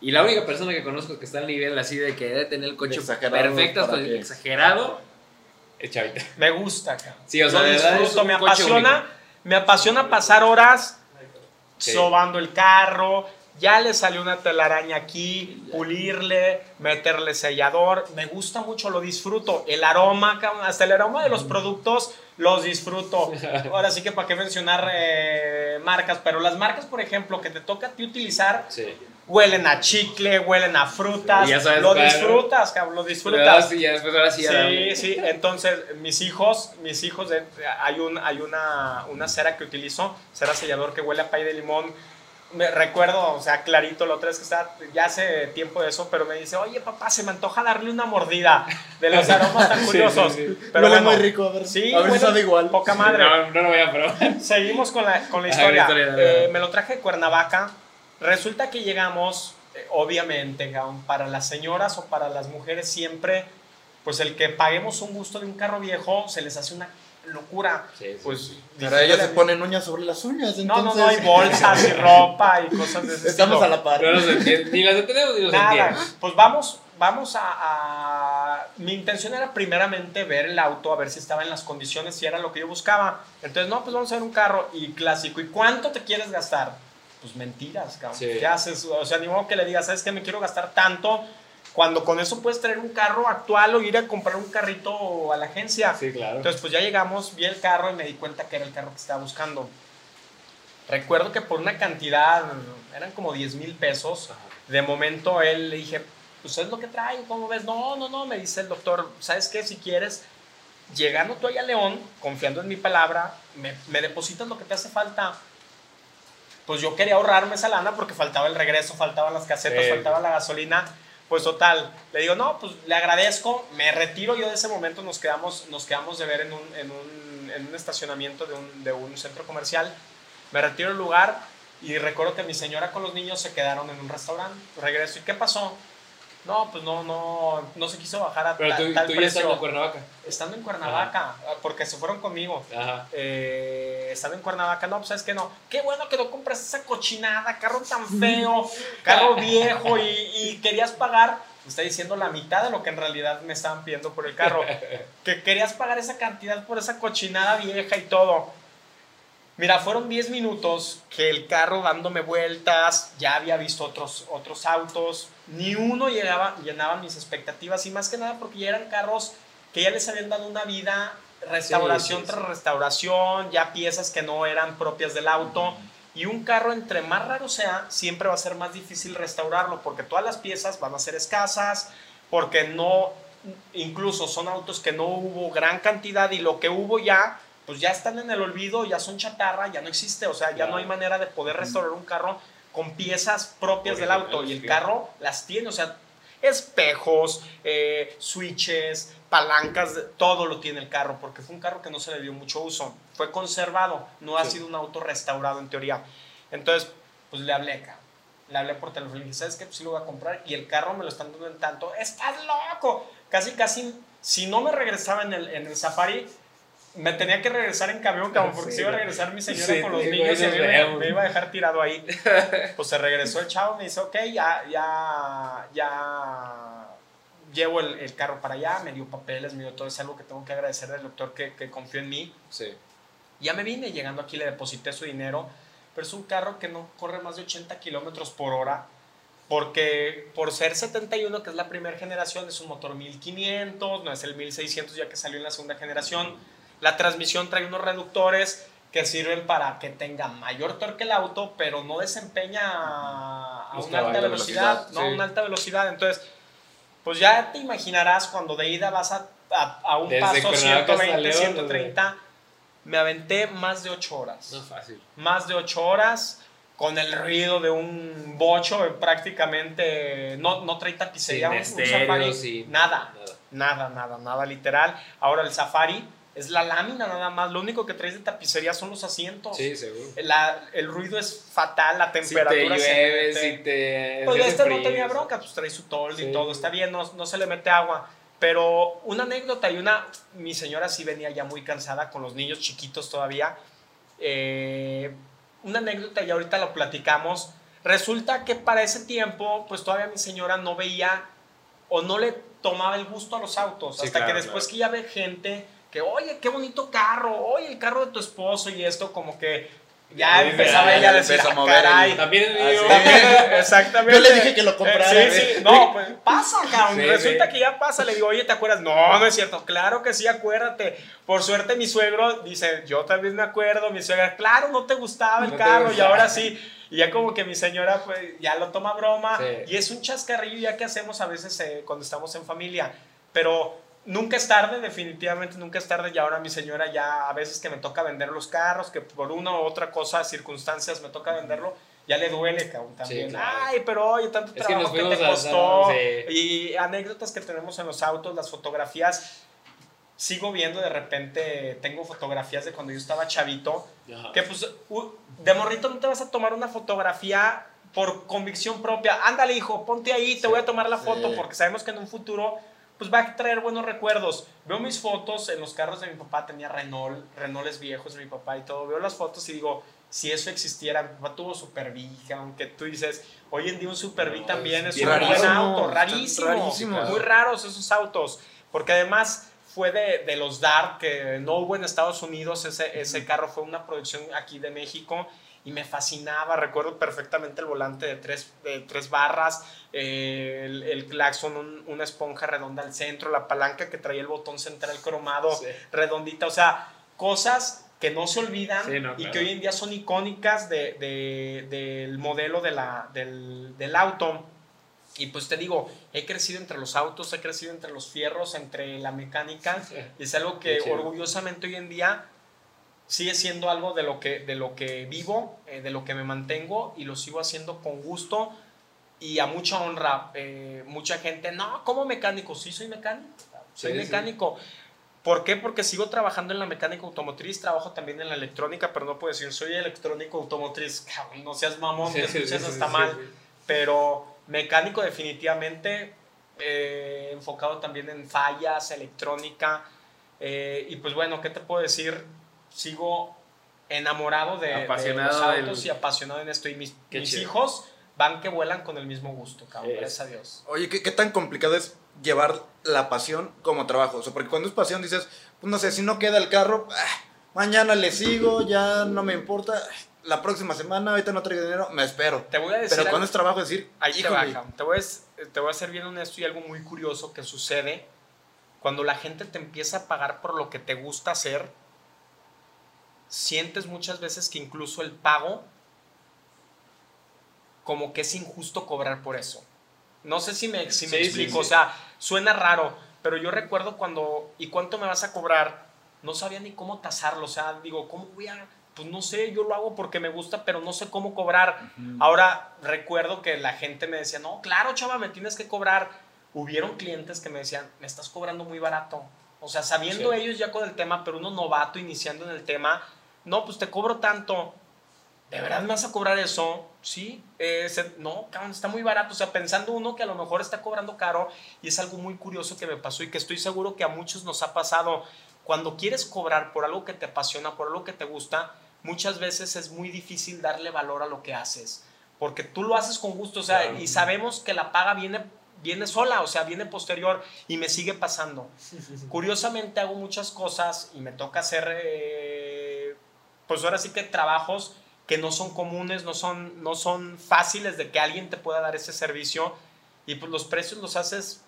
Y la única persona que conozco que está al nivel así de que debe tener el coche Exagerado, perfecto, ¿para hasta exagerado, es Chavita. Me gusta, cabrón. Sí, o sea, de verdad es un me coche apasiona, único. me apasiona pasar horas Sí. sobando el carro, ya le salió una telaraña aquí, pulirle, meterle sellador, me gusta mucho, lo disfruto, el aroma, hasta el aroma de los productos los disfruto. Ahora sí que para qué mencionar eh, marcas, pero las marcas, por ejemplo, que te toca a ti utilizar, Sí. huelen a chicle, huelen a frutas. Ya sabes lo disfrutas, cabrón, lo disfrutas. sí, ya después ahora sí. ya Sí, sí, entonces mis hijos, mis hijos, hay, un, hay una, una cera que utilizo, cera sellador que huele a pay de limón. Me recuerdo, o sea, clarito, la otra vez que estaba, ya hace tiempo de eso, pero me dice, oye papá, se me antoja darle una mordida de los aromas tan curiosos. sí, sí. Pero Huele bueno, muy rico, a ver. Sí, a ver si sabe igual. Poca madre. No, no lo voy a probar. Seguimos con la, con la Ajá, historia. la historia, dale, Eh, me lo traje de Cuernavaca. Resulta que llegamos, eh, obviamente, para las señoras o para las mujeres siempre, pues el que paguemos un gusto de un carro viejo se les hace una locura. Sí, sí, Pues, sí. Pero ellos se ponen uñas sobre las uñas. No, no, entonces- no, hay bolsas y ropa y cosas de ese Estamos estilo. a la par. No los entiendo. Ni las entendemos ni los Nada, entiendo. pues vamos, vamos a, a- Mi intención era primeramente ver el auto, a ver si estaba en las condiciones, si era lo que yo buscaba. Entonces, no, pues vamos a ver un carro y clásico. ¿Y cuánto te quieres gastar? Pues mentiras, cabrón. Sí. ¿Qué haces? O sea, ni modo que le digas, ¿sabes qué? Me quiero gastar tanto. Cuando con eso puedes traer un carro actual o ir a comprar un carrito a la agencia. Sí, claro. Entonces, pues ya llegamos, vi el carro y me di cuenta que era el carro que estaba buscando. Recuerdo que por una cantidad, eran como 10 mil pesos. Ajá. De momento él le dije, pues es lo que trae, ¿cómo ves? No, no, no, me dice el doctor, ¿sabes qué? Si quieres, llegando tú allá a León, confiando en mi palabra, me, me depositas lo que te hace falta. Pues yo quería ahorrarme esa lana porque faltaba el regreso, faltaban las casetas, Sí. faltaba la gasolina. Pues total, le digo, no, pues le agradezco, me retiro yo de ese momento, nos quedamos, nos quedamos de ver en un, en un, en un estacionamiento de un, de un centro comercial, me retiro del lugar y recuerdo que mi señora con los niños se quedaron en un restaurante, regreso, ¿y qué pasó? No, pues no, no, no se quiso bajar a Pero tú, tal tú ya estás precio. en Cuernavaca. Estando en Cuernavaca, porque se fueron conmigo. Ajá. Eh, estando en Cuernavaca, no, pues sabes que no. Qué bueno que no compras esa cochinada, carro tan feo, carro viejo y, y querías pagar, me está diciendo la mitad de lo que en realidad me estaban pidiendo por el carro. que querías pagar esa cantidad por esa cochinada vieja y todo. Mira, fueron 10 minutos que el carro dándome vueltas, ya había visto otros, otros autos, ni uno llegaba, llenaba mis expectativas y más que nada porque ya eran carros que ya les habían dado una vida, restauración Sí, sí, tras restauración, ya piezas que no eran propias del auto. Y un carro, entre más raro sea, siempre va a ser más difícil restaurarlo porque todas las piezas van a ser escasas, porque no, incluso son autos que no hubo gran cantidad y lo que hubo ya, pues ya están en el olvido, ya son chatarra, ya no existe, o sea, ya no hay manera de poder restaurar un carro con piezas propias del auto y el carro las tiene, o sea, espejos, eh, switches, palancas, todo lo tiene el carro, porque fue un carro que no se le dio mucho uso, fue conservado, no ha Sí. sido un auto restaurado en teoría. Entonces, pues le hablé, cabrón. Le hablé por teléfono y le dije, ¿sabes qué? Pues sí lo voy a comprar y el carro me lo están dando en tanto. ¡Estás loco! Casi, casi, si no me regresaba en el, en el safari, me tenía que regresar en camión, cabrón, porque Sí, se iba a regresar mi señora Sí, con los niños y me me iba a dejar tirado ahí. Pues se regresó el chavo, me dice, ok, ya, ya, ya llevo el, el carro para allá, me dio papeles, me dio todo, es algo que tengo que agradecer al doctor que, que confió en mí. Sí. Ya me vine, llegando aquí le deposité su dinero, pero es un carro que no corre más de 80 kilómetros por hora, porque por ser 71, que es la primera generación, es un motor 1500, no es el 1600 ya que salió en la segunda generación. La transmisión trae unos reductores que sirven para que tenga mayor torque el auto, pero no desempeña a Los una alta velocidad, velocidad, no sí. una alta velocidad. Entonces, pues ya te imaginarás cuando de ida vas a, a, a un Desde paso Cuernavaca hasta 120, León, 130. Me aventé más de 8 horas No fácil. más de ocho horas con el ruido de un bocho eh, prácticamente no, no trae tapicería un- safari nada. nada nada nada literal ahora el safari es la lámina nada más lo único que traes de tapicería son los asientos Sí, seguro. La- el ruido es fatal la Si te temperatura se llueve, mete. si te. Pues este no tenía bronca, pues trae su toldo y todo, está bien, no, no se le mete agua. Pero una anécdota y una, mi señora sí venía ya muy cansada con los niños chiquitos todavía. Eh, una anécdota y ahorita lo platicamos. Resulta que para ese tiempo, pues todavía mi señora no veía o no le tomaba el gusto a los autos. Sí, hasta claro, que después claro. que ya ve gente que, oye, qué bonito carro, oye, el carro de tu esposo y esto como que Ya Sí, empezaba ya ella a decir, a "Ah, mover el- caray". También Ah, mío. sí. También, exactamente. Yo le dije que lo comprara, Eh, Sí, sí, no, pues pasa, cabrón. Sí, Resulta sí. que ya pasa. Le digo, oye, ¿te acuerdas? No, no es cierto. Claro que sí, acuérdate. Por suerte, mi suegro dice, yo también me acuerdo. Mi suegra, claro, no te gustaba el No carro y gustaba. ahora sí. Y ya como que mi señora, pues, ya lo toma broma. Sí. Y es un chascarrillo ya que hacemos a veces eh, cuando estamos en familia. Pero nunca es tarde, definitivamente nunca es tarde. Y ahora mi señora ya a veces que me toca vender los carros, que por una u otra cosa, circunstancias me toca venderlo, ya le duele, cabrón, también. claro. Ay, pero oye, tanto Es que trabajo que, fuimos te costó. sí. Y anécdotas que tenemos en los autos, las fotografías. Sigo viendo de repente, tengo fotografías de cuando yo estaba chavito, Ajá. que pues de morrito no te vas a tomar una fotografía por convicción propia. Ándale, hijo, ponte ahí, te Sí, voy a tomar la sí. foto porque sabemos que en un futuro pues va a traer buenos recuerdos. Veo mis fotos en los carros de mi papá, tenía Renault, Renaults viejos de mi papá y todo. Veo las fotos y digo, si eso existiera, mi papá tuvo Super V, aunque tú dices, hoy en día un Super V No, también es es un buen auto, rarísimo, muy raros esos autos, porque además fue de, de los Dart que no hubo en Estados Unidos, ese, ese carro fue una producción aquí de México y me fascinaba, recuerdo perfectamente el volante de tres, de tres barras, eh, el, el claxon, un- una esponja redonda al centro, la palanca que traía el botón central cromado, Sí. redondita, o sea, cosas que no se olvidan Sí, no, y claro. que hoy en día son icónicas de- de- del modelo de la, del, del auto. Y pues te digo, he crecido entre los autos, he crecido entre los fierros, entre la mecánica, Sí. y es algo que orgullosamente hoy en día sigue siendo algo de lo que, de lo que vivo, eh, de lo que me mantengo, y lo sigo haciendo con gusto y a mucha honra. Eh, mucha gente, no, como mecánico, sí soy mecánico, soy Sí, sí. mecánico. ¿Por qué? Porque sigo trabajando en la mecánica automotriz, trabajo también en la electrónica, pero no puedo decir soy electrónico automotriz. No seas mamón, Sí, te sí, escuchas sí, hasta sí, mal. sí. Pero mecánico definitivamente, eh, enfocado también en fallas, electrónica. eh, y pues bueno, ¿qué te puedo decir? Sigo enamorado de, de Apasionado los autos del- y apasionado en esto. Y mis, mis hijos van que vuelan con el mismo gusto, cabrón. Gracias a Dios. Oye, ¿qué, qué tan complicado es llevar la pasión como trabajo? O sea, porque cuando es pasión dices, pues no sé, si no queda el carro, ah, mañana le sigo, ya no me importa, la próxima semana, ahorita no traigo dinero, me espero. Te voy a decir. Pero cuando es trabajo decir, Ahí te baja. Te voy, a, te voy a ser bien honesto y algo muy curioso que sucede cuando la gente te empieza a pagar por lo que te gusta hacer. Sientes muchas veces que incluso el pago, como que es injusto cobrar por eso. No sé si me, si me Sí, explico, sí. o sea, suena raro, pero yo recuerdo cuando, ¿y cuánto me vas a cobrar? No sabía ni cómo tasarlo, o sea, digo, ¿cómo voy a...? Pues no sé, yo lo hago porque me gusta, pero no sé cómo cobrar. Ahora recuerdo que la gente me decía, no, claro, chava, me tienes que cobrar. Hubieron clientes que me decían, me estás cobrando muy barato. O sea, sabiendo Sí. ellos ya con el tema, pero uno novato iniciando en el tema, no, pues te cobro tanto. ¿De verdad me vas a cobrar eso? Sí. Eh, se- no, cabrón, está muy barato. O sea, pensando uno que a lo mejor está cobrando caro y es algo muy curioso que me pasó y que estoy seguro que a muchos nos ha pasado. Cuando quieres cobrar por algo que te apasiona, por algo que te gusta, muchas veces es muy difícil darle valor a lo que haces. Porque tú lo haces con gusto, o sea, Claro. y sabemos que la paga viene, viene sola, o sea, viene posterior y me sigue pasando. Curiosamente hago muchas cosas y me toca hacer, eh, pues ahora sí que trabajos que no son comunes, no son, no son fáciles de que alguien te pueda dar ese servicio y pues los precios los haces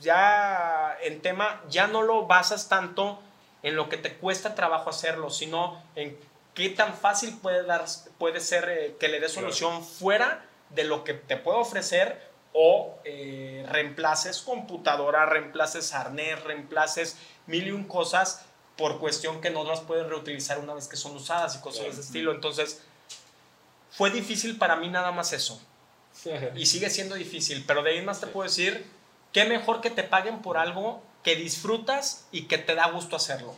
ya en tema, ya no lo basas tanto en lo que te cuesta trabajo hacerlo, sino en qué tan fácil puede, dar, puede ser eh, que le dé solución fuera de lo que te puedo ofrecer o eh, reemplaces computadora, reemplaces arnés, reemplaces mil y un cosas por cuestión que no las puedes reutilizar una vez que son usadas y cosas de ese estilo. Entonces, fue difícil para mí nada más eso. Y sigue siendo difícil, pero de ahí más te puedo decir, qué mejor que te paguen por algo que disfrutas y que te da gusto hacerlo.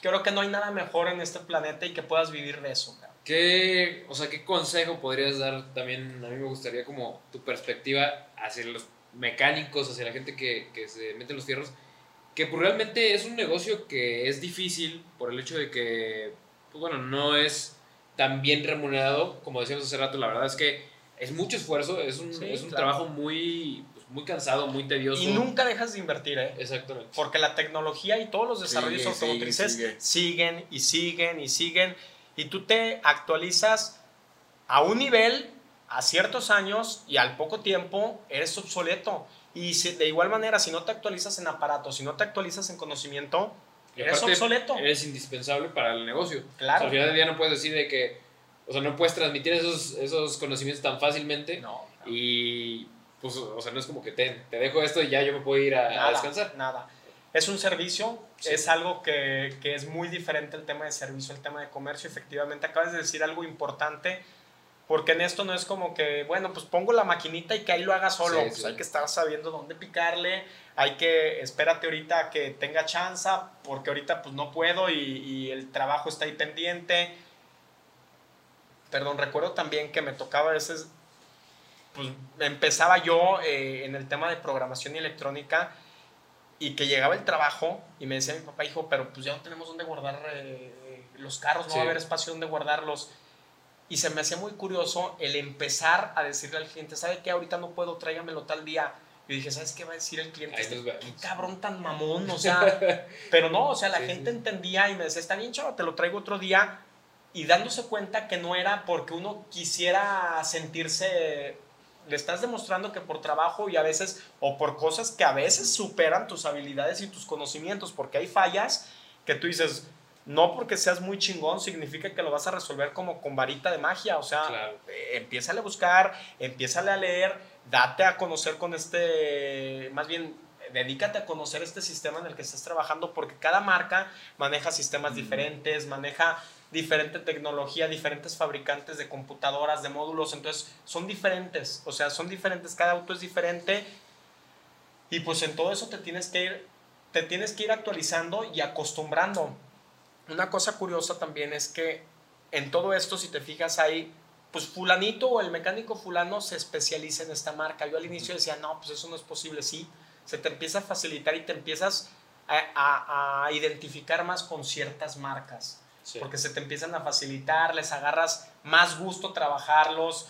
Creo que no hay nada mejor en este planeta y que puedas vivir de eso. ¿Qué, o sea, ¿Qué consejo podrías dar también? A mí me gustaría como tu perspectiva hacia los mecánicos, hacia la gente que, que se mete en los fierros, que pues realmente es un negocio que es difícil por el hecho de que, pues bueno, no es tan bien remunerado, como decíamos hace rato, la verdad es que es mucho esfuerzo, es un, Sí, es un claro. trabajo muy, pues, muy cansado, muy tedioso. Y nunca dejas de invertir, ¿eh? Exactamente. Porque la tecnología y todos los desarrollos Sigue, sigue, automotrices sigue. siguen y siguen y siguen. Y tú te actualizas a un nivel, a ciertos años y al poco tiempo eres obsoleto. Y de igual manera, si no te actualizas en aparatos, si no te actualizas en conocimiento, eres obsoleto. Eres indispensable para el negocio. Claro. al final del día no puedes decir de que, o sea, no puedes transmitir esos, esos conocimientos tan fácilmente. No. Y, pues, o sea, no es como que te, te dejo esto y ya yo me puedo ir a, descansar. Nada. Es un servicio, es algo que, que es muy diferente el tema de servicio, el tema de comercio. Efectivamente, acabas de decir algo importante porque en esto no es como que, bueno, pues pongo la maquinita y que ahí lo haga solo. pues hay que estar sabiendo dónde picarle. Hay que, espérate ahorita que tenga chance, porque ahorita pues no puedo y, el trabajo está ahí pendiente. Perdón, recuerdo también que me tocaba a veces, pues empezaba yo eh, en el tema de programación y electrónica y que llegaba el trabajo y me decía mi papá, hijo, pero pues ya no tenemos dónde guardar eh, los carros, no va a haber espacio donde guardarlos. Y se me hacía muy curioso el empezar a decirle al cliente, ¿sabe qué? Ahorita no puedo, tráigamelo tal día. Y dije, ¿sabes qué va a decir el cliente? Este, qué cabrón tan mamón, o sea, pero no, o sea, la gente entendía y me decía, está bien, chaval, te lo traigo otro día. Y dándose cuenta que no era porque uno quisiera sentirse, le estás demostrando que por trabajo y a veces, o por cosas que a veces superan tus habilidades y tus conocimientos, porque hay fallas que tú dices, no porque seas muy chingón significa que lo vas a resolver como con varita de magia. O sea, claro. Eh, a buscar, empieza a leer, date a conocer con este, más bien, dedícate a conocer este sistema en el que estás trabajando porque cada marca maneja sistemas diferentes, maneja diferente tecnología, diferentes fabricantes de computadoras, de módulos, entonces son diferentes, o sea, son diferentes, cada auto es diferente y pues en todo eso te tienes que ir, te tienes que ir actualizando y acostumbrando una cosa curiosa también es que en todo esto, si te fijas, hay, pues fulanito o el mecánico fulano se especializa en esta marca. Yo al inicio decía, no, pues eso no es posible, sí. Se te empieza a facilitar y te empiezas a, identificar más con ciertas marcas. Porque se te empiezan a facilitar, les agarras más gusto trabajarlos.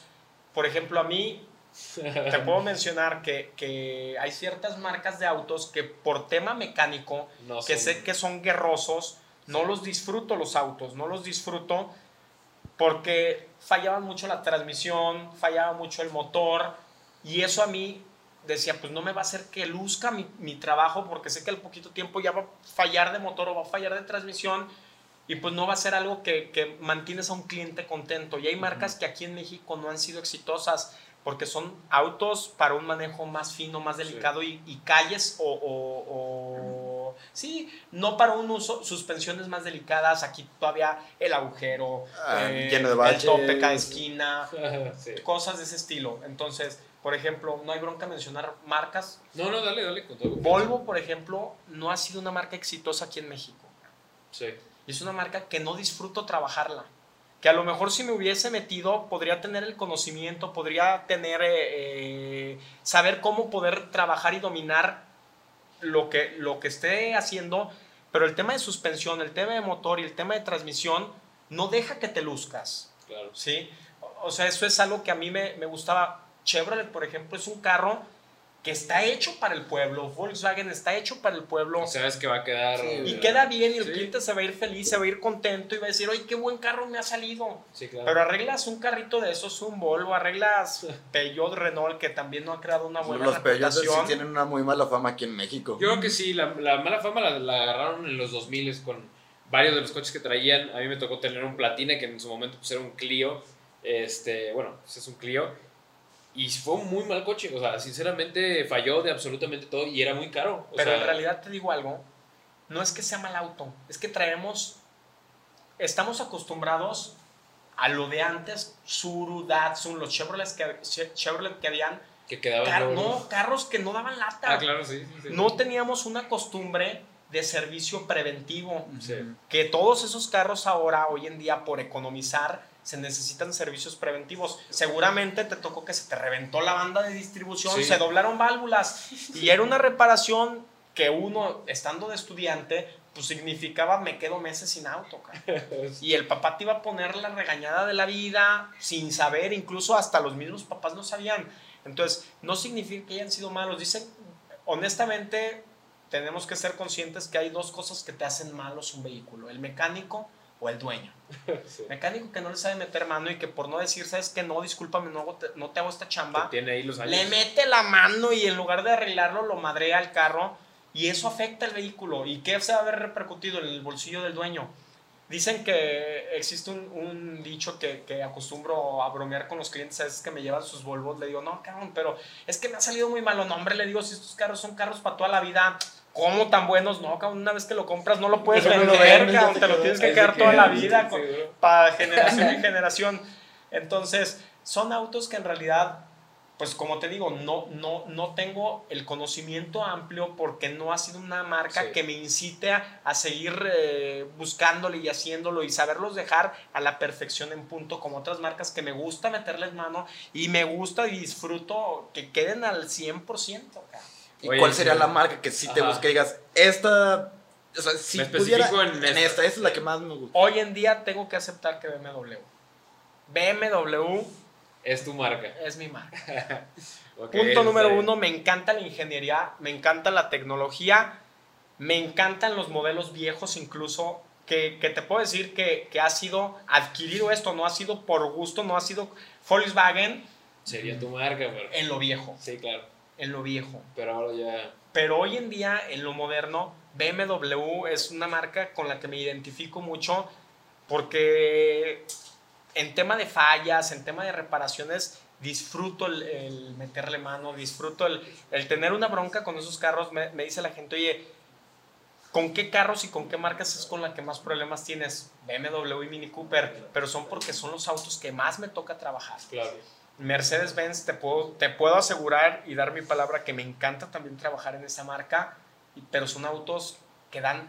Por ejemplo, a mí te puedo mencionar que, que, hay ciertas marcas de autos que por tema mecánico, que sé que son guerrosos, no los disfruto los autos, no los disfruto porque fallaba mucho la transmisión, fallaba mucho el motor y eso a mí decía, pues no me va a hacer que luzca mi, trabajo porque sé que al poquito tiempo ya va a fallar de motor o va a fallar de transmisión y pues no va a ser algo que, que mantienes a un cliente contento. Y hay marcas que aquí en México no han sido exitosas porque son autos para un manejo más fino, más delicado y, calles o, sí, no para un uso, suspensiones más delicadas, aquí todavía el agujero, ah, eh, lleno de el tope cada esquina, cosas de ese estilo. Entonces, por ejemplo, no hay bronca mencionar marcas. No, no, dale, dale. Volvo, por ejemplo, no ha sido una marca exitosa aquí en México. Sí. Es una marca que no disfruto trabajarla que a lo mejor si me hubiese metido podría tener el conocimiento, podría tener, eh, eh, saber cómo poder trabajar y dominar lo que, lo que esté haciendo, pero el tema de suspensión, el tema de motor y el tema de transmisión no deja que te luzcas. Claro. ¿sí? O sea, eso es algo que a mí me, me gustaba. Chevrolet, por ejemplo, es un carro que está hecho para el pueblo. Volkswagen está hecho para el pueblo. sabes que va a quedar. y queda bien y el cliente se va a ir feliz, se va a ir contento y va a decir, oye, qué buen carro me ha salido. Pero arreglas un carrito de esos, un Volvo, arreglas Peugeot, Renault, que también no ha creado una buena Los Peugeot sí tienen una muy mala fama aquí en México. Yo creo que sí, la, mala fama la, agarraron en los 2000 con varios de los coches que traían. A mí me tocó tener un Platina que en su momento pues, era un Clio. Este, bueno, pues es un Clio y fue un muy mal coche, o sea, sinceramente falló de absolutamente todo y era muy caro. Pero en realidad te digo algo, no es que sea mal auto, es que traemos, estamos acostumbrados a lo de antes, Suru, Datsun, los Chevrolet que, Chevrolet que habían. Que quedaban. no, carros que no daban lata. Ah, claro, sí, No teníamos una costumbre de servicio preventivo. Que todos esos carros ahora, hoy en día, por economizar, se necesitan servicios preventivos. Seguramente te tocó que se te reventó la banda de distribución, se doblaron válvulas y era una reparación que uno, estando de estudiante, pues significaba me quedo meses sin auto. Y el papá te iba a poner la regañada de la vida sin saber, incluso hasta los mismos papás no sabían. Entonces, no significa que hayan sido malos. Dicen, honestamente, tenemos que ser conscientes que hay dos cosas que te hacen malos un vehículo, el mecánico o el dueño. Sí. Mecánico que no le sabe meter mano y que por no decir, sabes que no, discúlpame, no, te- no te hago esta Que chamba, tiene ahí los años. le mete la mano y en lugar de arreglarlo lo madrea al carro y eso afecta el vehículo. ¿Y qué se va a ver repercutido en el bolsillo del dueño? Dicen que existe un, un dicho que, que acostumbro a bromear con los clientes, es que me llevan sus Volvos, le digo, no, cabrón, pero es que me ha salido muy malo, no, hombre, le digo, si estos carros son carros para toda la vida, ¿cómo tan buenos? No, cabrón, una vez que lo compras no lo puedes No lo vender, ya cabrón, te te lo tienes que quedar toda la vida, con- para generación en generación. Entonces, son autos que en realidad, pues como te digo, no, no, no tengo el conocimiento amplio porque no ha sido una marca Sí. que me incite a, a seguir eh, buscándole y haciéndolo y saberlos dejar a la perfección en punto, como otras marcas que me gusta meterles mano y me gusta y disfruto que queden al 100%. cabrón. ¿Y Oye, cuál sí. sería la marca que sí te Ajá. gusta? Que digas, esta. O sea, si Me pudiera. En, en esta. esta. esta es la que más me gusta. Hoy en día tengo que aceptar que BMW. BMW Es tu marca. es mi marca. Ok, Punto número uno, me encanta la ingeniería, me encanta la tecnología, me encantan los modelos viejos incluso, que, que te puedo decir que, que ha sido adquirido esto, no ha sido por gusto, no ha sido Volkswagen Sería tu marca, pero. en lo viejo, Sí, claro. En lo viejo. Pero ahora ya. Pero hoy en día, en lo moderno, BMW es una marca con la que me identifico mucho porque en tema de fallas, en tema de reparaciones, disfruto el, el meterle mano, disfruto el, el tener una bronca con esos carros. Me, me dice la gente, oye, ¿con qué carros y con qué marcas es con la que más problemas tienes? BMW y Mini Cooper, pero son porque son los autos que más me toca trabajar. Claro. Mercedes-Benz, te puedo, te puedo asegurar y dar mi palabra que me encanta también trabajar en esa marca, pero son autos que dan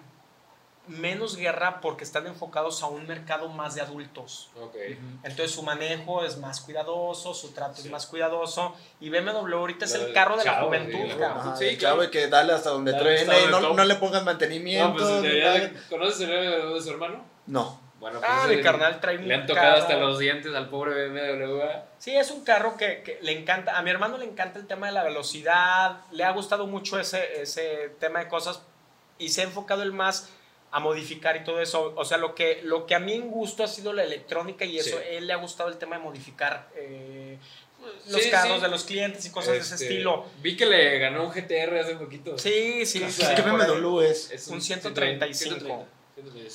menos guerra porque están enfocados a un mercado más de adultos. Ok. Entonces su manejo es más cuidadoso, su trato Sí. es más cuidadoso y BMW ahorita es el carro de la juventud. sí. Ajá, Sí, claro. que dale hasta donde Dale truene, hasta donde no, no le pongas mantenimiento. No, pues ¿Conoces el BMW de su hermano? No. Bueno, pues Ah, mi carnal trae un Le han tocado carro. hasta los dientes al pobre BMW. Sí, es un carro que, que le encanta, a mi hermano le encanta el tema de la velocidad, le ha gustado mucho ese, ese tema de cosas y se ha enfocado el más a modificar y todo eso. O sea, lo que, lo que a mí en gusto ha sido la electrónica y eso, Sí. él le ha gustado el tema de modificar eh, los Sí, carros sí. de los clientes y cosas de ese Este, estilo. Vi que le ganó un GTR hace poquito. Sí, sí, que por ahí. BMW es. Es un 135. 135. 135.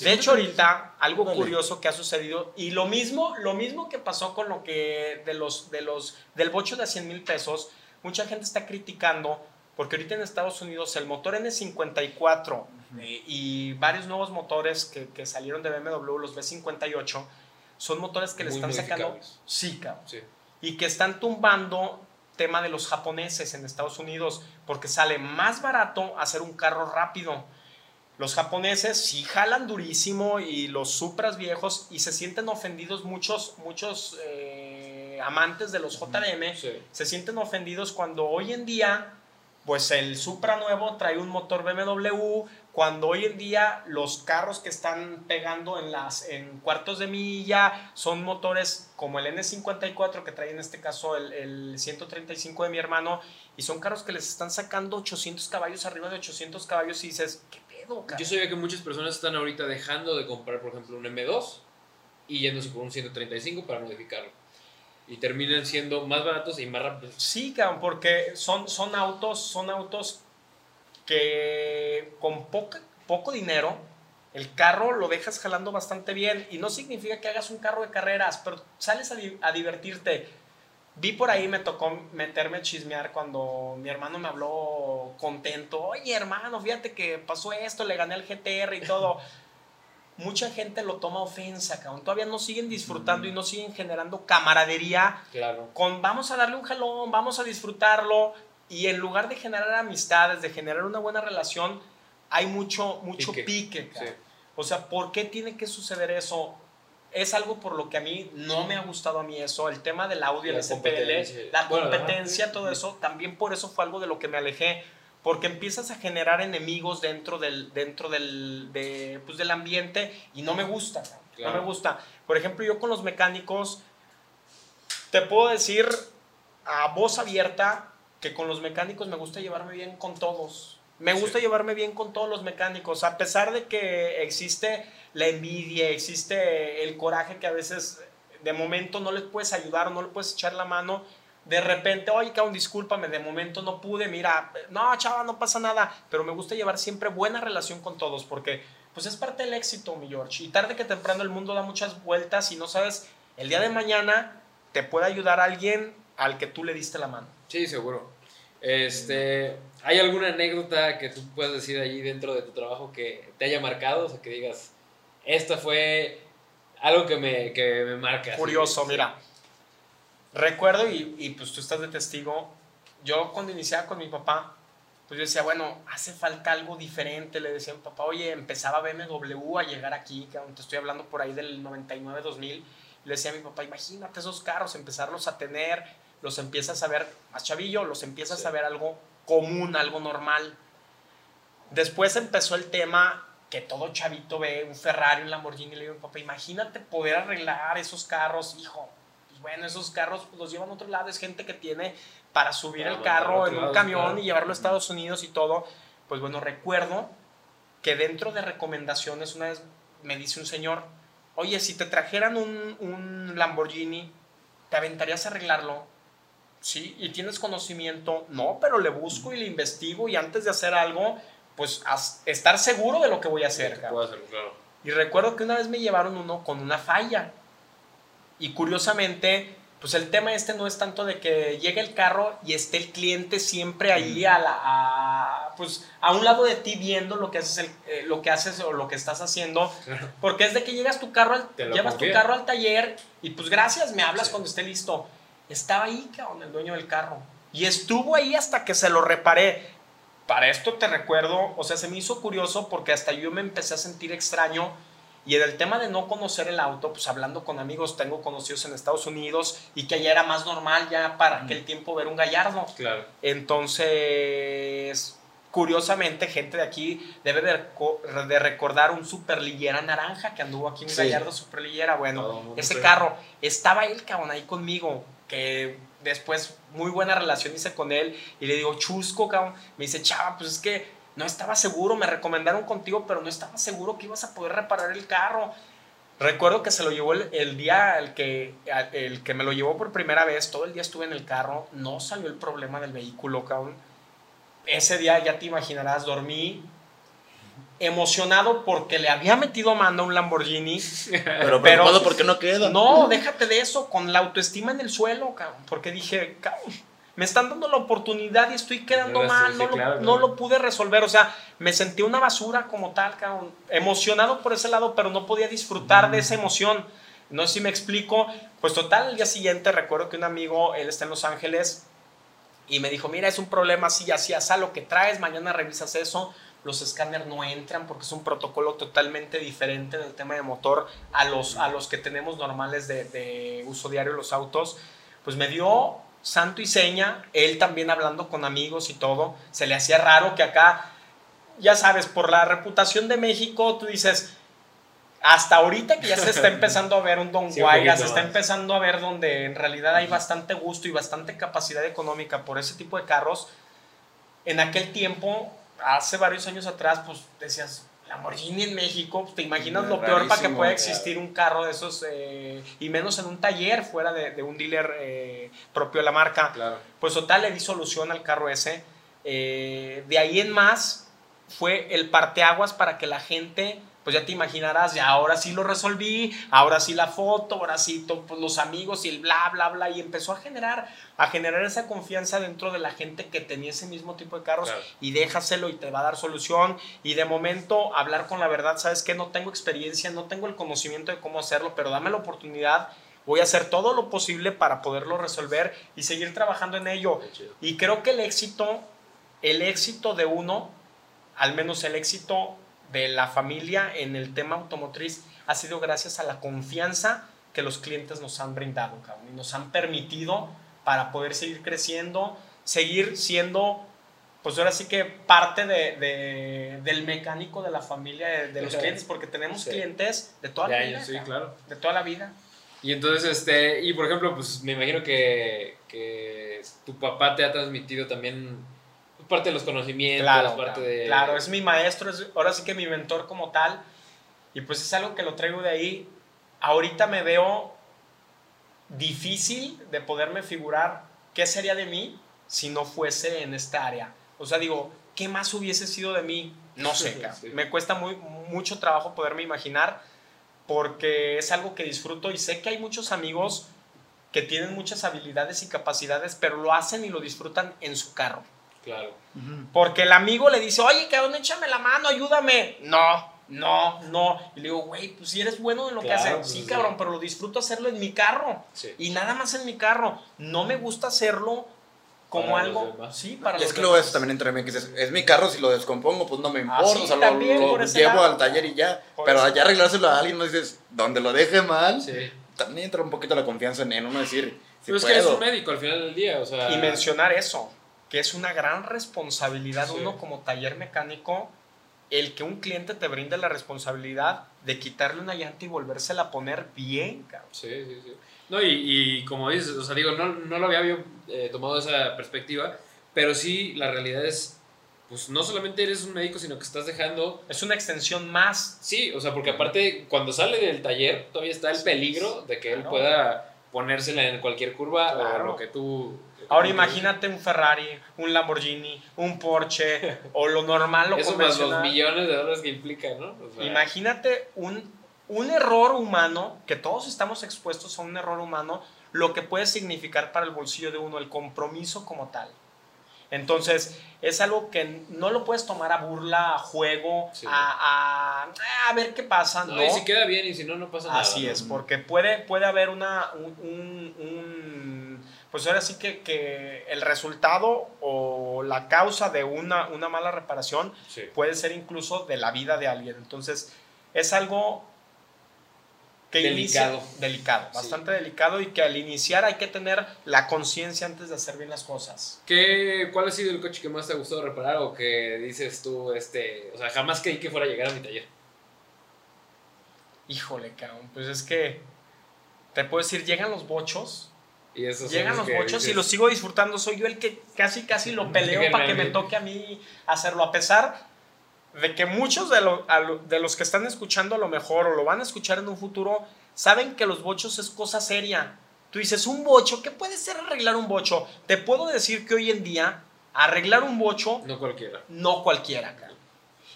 De hecho, ahorita algo curioso que ha sucedido y lo mismo, lo mismo que pasó con lo que de los, de los, del bocho de 100 mil pesos, mucha gente está criticando porque ahorita en Estados Unidos el motor N54 eh, y varios nuevos motores que, que salieron de BMW, los B58, son motores que le están sacando. modificables. Sí, cabrón Sí. y que están tumbando tema de los japoneses en Estados Unidos porque sale más barato hacer un carro rápido. Los japoneses sí jalan durísimo y los Supras viejos y se sienten ofendidos muchos muchos eh, amantes de los JDM Sí. se sienten ofendidos cuando hoy en día pues el Supra nuevo trae un motor BMW, cuando hoy en día los carros que están pegando en, las, en cuartos de milla son motores como el N54 que trae en este caso el, el 135 de mi hermano y son carros que les están sacando 800 caballos arriba de 800 caballos y dices, ¿qué pedo, cara? Yo sabía que muchas personas están ahorita dejando de comprar, por ejemplo, un M2 y yéndose por un 135 para modificarlo. Y terminan siendo más baratos y más rápidos. Sí, cabrón, porque son, son autos, son autos que con poca, poco dinero, el carro lo dejas jalando bastante bien y no significa que hagas un carro de carreras, pero sales a, di- a divertirte. Vi por ahí, me tocó meterme a chismear cuando mi hermano me habló contento. Oye, hermano, fíjate que pasó esto, le gané al GTR y todo. Mucha gente lo toma ofensa, cabrón. Todavía no siguen disfrutando y no siguen generando camaradería Claro. con vamos a darle un jalón, vamos a disfrutarlo y en lugar de generar amistades, de generar una buena relación, hay mucho mucho Pique. pique. Sí. O sea, ¿por qué tiene que suceder eso? Es algo por lo que a mí no me ha gustado a mí eso, el tema del audio, La el SPL, la competencia, todo eso, también por eso fue algo de lo que me alejé, porque empiezas a generar enemigos dentro del, dentro del, de, pues, del ambiente y no me gusta, no me gusta. Por ejemplo, yo con los mecánicos, te puedo decir a voz abierta que con los mecánicos me gusta llevarme bien con todos. Me gusta llevarme bien con todos los mecánicos, a pesar de que existe la envidia, existe el coraje que a veces de momento no les puedes ayudar no le puedes echar la mano. De repente, oye, cabrón, discúlpame, de momento no pude, mira, no, chava, no pasa nada, pero me gusta llevar siempre buena relación con todos porque pues es parte del éxito, mi George. Y tarde que temprano el mundo da muchas vueltas y no sabes, el día de mañana te puede ayudar alguien al que tú le diste la mano. Sí, seguro. Este, ¿Hay alguna anécdota que tú puedas decir allí dentro de tu trabajo que te haya marcado? O sea, que digas, esta fue algo que me, que me marca. Curioso, mira. Recuerdo, y, y, pues tú estás de testigo, yo cuando iniciaba con mi papá, pues yo decía, bueno, hace falta algo diferente. Le decía a mi papá, oye, empezaba BMW a llegar aquí, que te estoy hablando por ahí del 99-2000. Le decía a mi papá, imagínate esos carros, empezarlos a tener, los empiezas a ver, más chavillo, los empiezas a ver algo común, algo normal. Después empezó el tema que todo chavito ve un Ferrari, un Lamborghini, y le digo, papá, imagínate poder arreglar esos carros, hijo. Pues bueno, esos carros los llevan a otro lado, es gente que tiene para subir el carro en un camión y llevarlo a Estados Unidos y todo. Pues bueno, recuerdo que dentro de recomendaciones una vez me dice un señor, oye, si te trajeran un, un Lamborghini, ¿te aventarías a arreglarlo? Sí, y tienes conocimiento, no, pero le busco y le investigo y antes de hacer algo, pues estar seguro de lo que voy a hacer. Puedo hacerlo, claro. Y recuerdo que una vez me llevaron uno con una falla. Y curiosamente, pues el tema este no es tanto de que llegue el carro y esté el cliente siempre ahí a, la, pues, a un lado de ti viendo lo que haces, el, eh, lo que haces o lo que estás haciendo. Porque es de que llegas tu carro, llevas tu carro al taller y pues gracias, me hablas cuando esté listo. Estaba ahí, cabrón, el dueño del carro. Y estuvo ahí hasta que se lo reparé. Para esto te recuerdo, o sea, se me hizo curioso porque hasta yo me empecé a sentir extraño y en el tema de no conocer el auto, pues hablando con amigos, tengo conocidos en Estados Unidos y que allá era más normal ya para aquel tiempo ver un gallardo. Claro. Entonces, curiosamente, gente de aquí debe de, de recordar un superlillera naranja que anduvo aquí en Gallardo Superlillera. Bueno, ese carro, estaba él, cabrón, ahí conmigo, que después muy buena relación hice con él y le digo, chusco, cabrón. Me dice, chava, pues es que no estaba seguro, me recomendaron contigo, pero no estaba seguro que ibas a poder reparar el carro. Recuerdo que se lo llevó el, día el que, el que me lo llevó por primera vez, todo el día estuve en el carro, no salió el problema del vehículo, cabrón. Ese día ya te imaginarás, dormí emocionado porque le había metido mano a un Lamborghini. Pero, pero ¿por qué no queda? No, déjate de eso, con la autoestima en el suelo, cabrón, porque dije, cabrón me están dando la oportunidad y estoy quedando mal, no, lo, no, lo, pude resolver, o sea, me sentí una basura como tal, cabrón. emocionado por ese lado, pero no podía disfrutar de esa emoción. No sé si me explico. Pues total, el día siguiente recuerdo que un amigo, él está en Los Ángeles, y me dijo, mira, es un problema así, así, así, lo que traes, mañana revisas eso. Los escáneres no entran porque es un protocolo totalmente diferente del tema de motor a los, a los que tenemos normales de, de uso diario los autos. Pues me dio santo y seña, él también hablando con amigos y todo, se le hacía raro que acá, ya sabes, por la reputación de México, tú dices, hasta ahorita que ya se está empezando a ver un Don Guayga, se está empezando a ver donde en realidad hay bastante gusto y bastante capacidad económica por ese tipo de carros, en aquel tiempo, hace varios años atrás, pues decías, Lamborghini en México, te imaginas lo peor para que pueda existir un carro de esos, eh, y menos en un taller fuera de, un dealer eh, propio de la marca. Pues total, le di solución al carro ese. Eh, de ahí en más, fue el parteaguas para que la gente pues ya te imaginarás, ya ahora sí lo resolví, ahora sí la foto, ahora sí pues, los amigos y el bla, bla, bla, y empezó a generar, a generar esa confianza dentro de la gente que tenía ese mismo tipo de carros y déjaselo y te va a dar solución y de momento hablar con la verdad, sabes que no tengo experiencia, no tengo el conocimiento de cómo hacerlo, pero dame la oportunidad. Voy a hacer todo lo posible para poderlo resolver y seguir trabajando en ello. Y creo que el éxito, el éxito de uno, al menos el éxito de la familia en el tema automotriz ha sido gracias a la confianza que los clientes nos han brindado, y nos han permitido para poder seguir creciendo, seguir siendo, pues ahora sí que parte de, del mecánico de la familia de, los clientes, porque tenemos clientes de toda la vida. Sí, claro. De toda la vida. Y entonces, este, y por ejemplo, pues me imagino que, que tu papá te ha transmitido también parte de los conocimientos, Claro, parte claro, de... claro, es mi maestro, es ahora sí que mi mentor como tal. Y pues es algo que lo traigo de ahí. Ahorita me veo difícil de poderme figurar qué sería de mí si no fuese en esta área. O sea, digo, ¿qué más hubiese sido de mí? No sé, cabrón. Sí. me cuesta muy, mucho trabajo poderme imaginar porque es algo que disfruto y sé que hay muchos amigos que tienen muchas habilidades y capacidades, pero lo hacen y lo disfrutan en su carro. Claro. Porque el amigo le dice, oye, cabrón, échame la mano, ayúdame. No, no, no. Y le digo, güey, pues si eres bueno en lo que Claro, haces. pues, sí, sí. cabrón, pero lo disfruto hacerlo en mi carro. Sí. Y nada más en mi carro. No me gusta hacerlo como Para algo. Sí, para Y es que luego eso también entra en mí, que dices, es mi carro, si lo descompongo, pues no me importa, sí, o sea, lo- también lo, por ese llevo lado. al taller y ya. Por Pero ya arreglárselo a alguien, no dices, donde lo deje mal, Sí. también entra un poquito la confianza en, en uno decir, si Pero es que eres puedo. un médico al final del día, o sea... Y mencionar eso, que es una gran responsabilidad Sí. uno como taller mecánico, el que un cliente te brinde la responsabilidad de quitarle una llanta y volvérsela a poner bien, cabrón. Sí, sí, sí. No, y, y como dices, o sea, digo, no, no lo había yo, eh, tomado esa perspectiva, pero sí, la realidad es, pues no solamente eres un médico, sino que estás dejando... Es una extensión más Sí, o sea, porque aparte, cuando sale del taller, todavía está el peligro de que él Claro. pueda ponérsela en cualquier curva o Claro. lo que tú... Ahora imagínate un Ferrari, un Lamborghini, un Porsche o lo normal, lo Eso más los millones de dólares que implica, ¿no? O sea, Imagínate un, un error humano, que todos estamos expuestos a un error humano, lo que puede significar para el bolsillo de uno, el compromiso como tal. Entonces, es algo que no lo puedes tomar a burla, a juego, Sí. a, a, a ver qué pasa. No, No, y si queda bien y si no, no pasa nada. Así es, porque puede, puede haber una, un, un- un- pues ahora sí que, que el resultado o la causa de una, una mala reparación Sí. puede ser incluso de la vida de alguien. Entonces, es algo que Delicado. inicia- delicado, Sí. bastante delicado y que al iniciar hay que tener la conciencia antes de hacer bien las cosas. ¿Qué, ¿Cuál ha sido el coche que más te ha gustado reparar o que dices tú, este, o sea, jamás creí que fuera a llegar a mi taller? Híjole, cabrón, pues es que te puedo decir, llegan los bochos, Y esos llegan los bochos y los sigo disfrutando. Soy yo el que casi, casi lo peleo para que me toque a mí hacerlo, a pesar de que muchos de, lo- lo- de los que están escuchando a lo mejor o lo van a escuchar en un futuro, saben que los bochos es cosa seria. Tú dices, un bocho, ¿qué puede ser arreglar un bocho? Te puedo decir que hoy en día, arreglar un bocho, No cualquiera. no cualquiera, cara.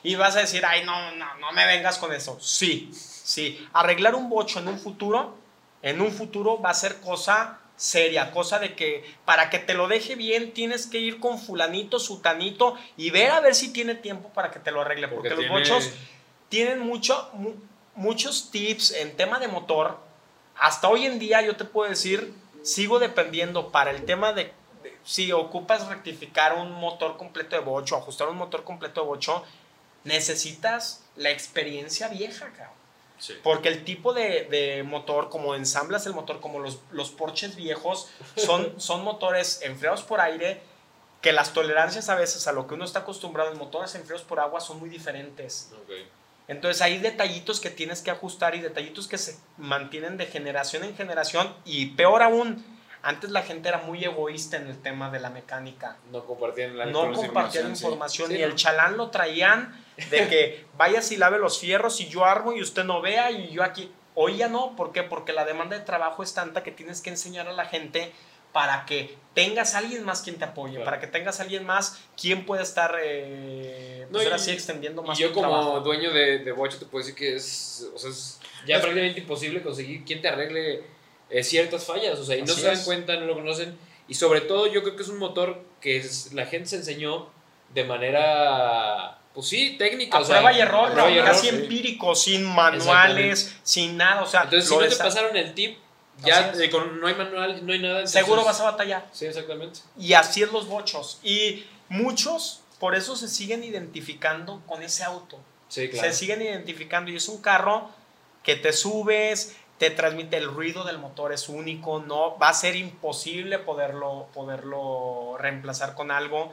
Y vas a decir, ay, no, no, no me vengas con eso. Sí, sí. Arreglar un bocho en un futuro, en un futuro va a ser cosa seria, cosa de que para que te lo deje bien tienes que ir con fulanito, sutanito y ver a ver si tiene tiempo para que te lo arregle. Porque, los tiene- bochos tienen mucho, mu- muchos tips en tema de motor. Hasta hoy en día yo te puedo decir, sigo dependiendo para el tema de, de- si ocupas rectificar un motor completo de bocho, ajustar un motor completo de bocho, necesitas la experiencia vieja, cabrón. Sí. Porque el tipo de, de motor, como ensamblas el motor, como los, los Porsches viejos, son, son motores enfriados por aire, que las tolerancias a veces a lo que uno está acostumbrado en motores enfriados por agua son muy diferentes. Entonces hay detallitos que tienes que ajustar y detallitos que se mantienen de generación en generación y peor aún, antes la gente era muy egoísta en el tema de la mecánica. No compartían la No compartían información, sí. información Sí, y ¿no? el chalán lo traían de que vayas y lave los fierros y yo armo y usted no vea y yo aquí. Hoy ya no, ¿por qué? Porque la demanda de trabajo es tanta que tienes que enseñar a la gente para que tengas a alguien más quien te apoye, Claro. para que tengas a alguien más quien pueda estar eh, No, pues ahora y- sí extendiendo más Y yo tu como trabajo. dueño de, de Bocho te puedo decir que es, o sea, es ya Es- prácticamente imposible conseguir quien te arregle eh, ciertas fallas, o sea, y no Así se dan es. cuenta, no lo conocen, y sobre todo yo creo que es un motor que es- la gente se enseñó de manera, pues sí, técnica, A o sea, prueba y error, prueba y ¿no? error, casi sí. empírico, sin manuales, sin nada, o sea, Entonces, si no te pasaron el tip, ya eh, con- no hay manual, no hay nada. entonces- seguro vas a batallar. Sí, exactamente. Y así es los bochos. Y muchos por eso se siguen identificando con ese auto. Sí, claro. Se siguen identificando y es un carro que te subes, te transmite el ruido del motor, es único, no va a ser imposible poderlo, poderlo reemplazar con algo.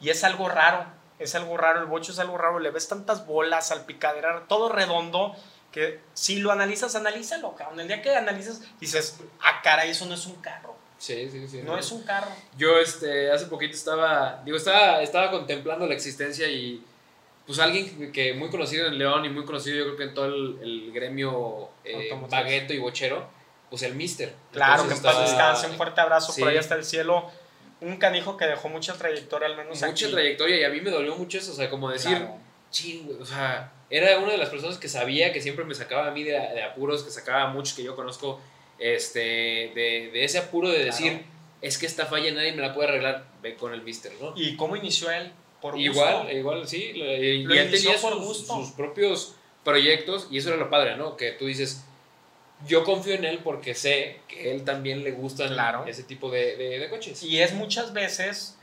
Y es algo raro, es algo raro, el bocho es algo raro, le ves tantas bolas, salpicadera, todo redondo, que si lo analizas, analízalo, cabrón. El día que analizas, dices, ah, caray, eso no es un carro. Sí, sí, sí. No es un carro. Yo este, hace poquito estaba, digo, estaba, estaba contemplando la existencia y pues alguien que muy conocido en León y muy conocido yo creo que en todo el, el gremio eh, bagueto y bochero, pues el Mister. Claro, Entonces que en paz descanse, un fuerte abrazo Sí. por allá hasta el cielo. Un canijo que dejó mucha trayectoria, al menos Mucha aquí. trayectoria y a mí me dolió mucho eso, o sea, como decir, Claro. ching, o sea, era una de las personas que sabía que siempre me sacaba a mí de, de apuros, que sacaba a muchos que yo conozco, este, de, de ese apuro de decir, es que esta falla nadie me la puede arreglar, ve con el Mister, ¿no? ¿Y cómo inició él? Por gusto. Igual, igual, sí. lo- Y, Lo y él inició tenía por sus, gusto. sus propios proyectos y eso era lo padre, ¿no? Que tú dices, yo confío en él porque sé que él también le gustan Claro. ese tipo de, de- de coches. Y es muchas veces,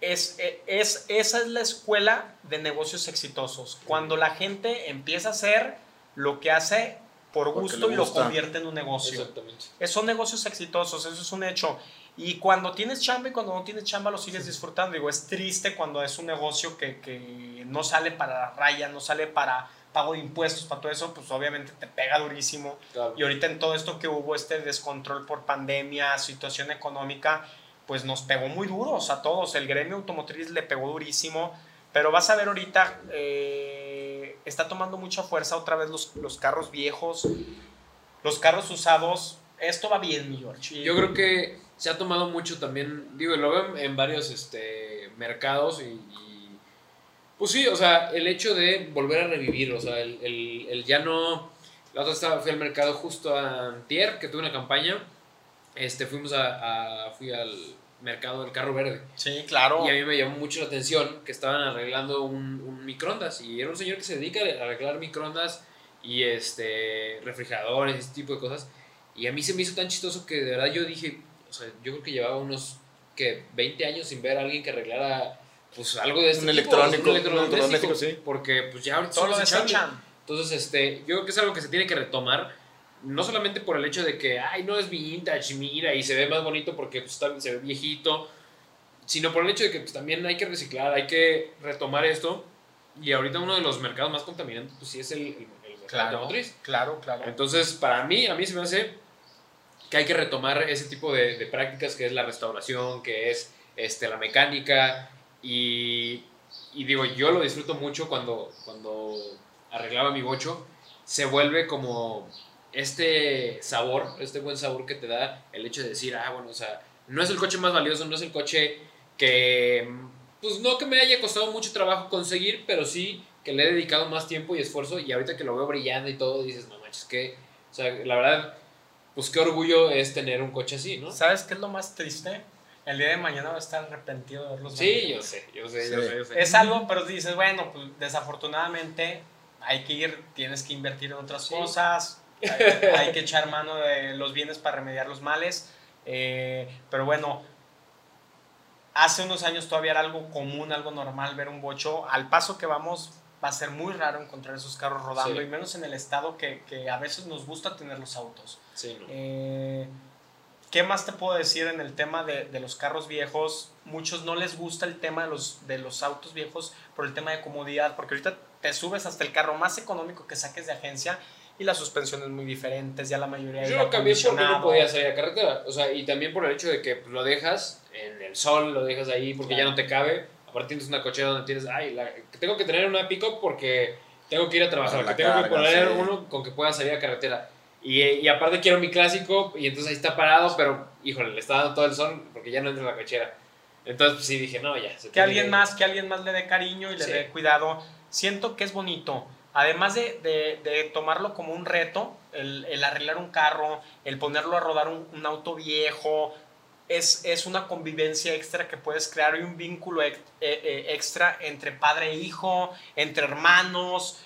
es, es, esa es la escuela de negocios exitosos. Cuando la gente empieza a hacer lo que hace por gusto y lo convierte en un negocio. Exactamente. Son negocios exitosos, eso es un hecho. Y cuando tienes chamba y cuando no tienes chamba lo sigues disfrutando. Digo, es triste cuando es un negocio que, que no sale para la raya, no sale para pago de impuestos, para todo eso, pues obviamente te pega durísimo. Claro. Y ahorita en todo esto que hubo, este descontrol por pandemia, situación económica, pues nos pegó muy duros a todos. El gremio automotriz le pegó durísimo. Pero vas a ver ahorita, eh, está tomando mucha fuerza otra vez los, los carros viejos, los carros usados. Esto va bien, mi George. Yo creo que se ha tomado mucho también, digo, lo veo en, varios este, mercados y, y, pues sí, o sea, el hecho de volver a revivir, o sea, el, el- el ya no... La otra estaba, fui al mercado justo a Antier, que tuve una campaña, este, fuimos a, a- fui al mercado del carro verde. Sí, claro. Y a mí me llamó mucho la atención que estaban arreglando un, un microondas y era un señor que se dedica a arreglar microondas y este refrigeradores, ese tipo de cosas. Y a mí se me hizo tan chistoso que de verdad yo dije, sea, yo creo que llevaba unos que 20 años sin ver a alguien que arreglara pues algo de este Un tipo, electrónico, un un electrodoméstico, sí. porque pues ya ahorita Todo lo desechan. Entonces, este, yo creo que es algo que se tiene que retomar, no solamente por el hecho de que, ay, no es vintage, mira, y se ve más bonito porque pues, está- se ve viejito, sino por el hecho de que pues, también hay que reciclar, hay que retomar esto. Y ahorita uno de los mercados más contaminantes, pues sí es el, el, el mercado Claro, automotriz. claro, claro. Entonces, para mí, a mí se me hace que hay que retomar ese tipo de, prácticas que es la restauración, que es este, la mecánica. Y, y digo, yo lo disfruto mucho cuando, cuando arreglaba mi bocho. Se vuelve como este sabor, este buen sabor que te da el hecho de decir, ah, bueno, o sea, no es el coche más valioso, no es el coche que, pues no que me haya costado mucho trabajo conseguir, pero sí que le he dedicado más tiempo y esfuerzo y ahorita que lo veo brillando y todo, dices, no manches, que, o sea, la verdad, pues qué orgullo es tener un coche así, ¿no? ¿Sabes qué es lo más triste? El día de mañana va a estar arrepentido de verlos. Sí, yo sé, yo sé, Sí. yo sé, yo sé. Es algo, pero dices, bueno, pues desafortunadamente hay que ir, tienes que invertir en otras Sí. cosas, hay, hay que echar mano de los bienes para remediar los males. eh, pero bueno, hace unos años todavía era algo común, algo normal ver un bocho. Al paso que vamos, va a ser muy raro encontrar esos carros rodando, Sí. y menos en el estado que, que a veces nos gusta tener los autos. Sí, ¿no? Eh, ¿Qué más te puedo decir en el tema de, de los carros viejos? Muchos no les gusta el tema de los, de los autos viejos por el tema de comodidad, porque ahorita te subes hasta el carro más económico que saques de agencia y las suspensiones muy diferentes, ya la mayoría Yo lo cambié porque no podía salir a carretera. O sea, y también por el hecho de que pues, lo dejas en el sol, lo dejas ahí porque Claro. ya no te cabe. Aparte tienes una cochera donde tienes, ay, la- tengo que tener una pick-up porque tengo que ir a trabajar, que tengo que carga, poner sí. uno con que pueda salir a carretera. Y, y aparte quiero mi clásico y entonces ahí está parado, pero híjole, le está dando todo el sol porque ya no entra la cochera. Entonces pues, sí dije, no, ya. se que alguien más, que alguien más le dé cariño y le Sí. dé cuidado. Siento que es bonito. Además de, de- de tomarlo como un reto, el, el arreglar un carro, el ponerlo a rodar un, un auto viejo, es, es una convivencia extra que puedes crear y un vínculo ex- eh, eh, extra entre padre e hijo, entre hermanos,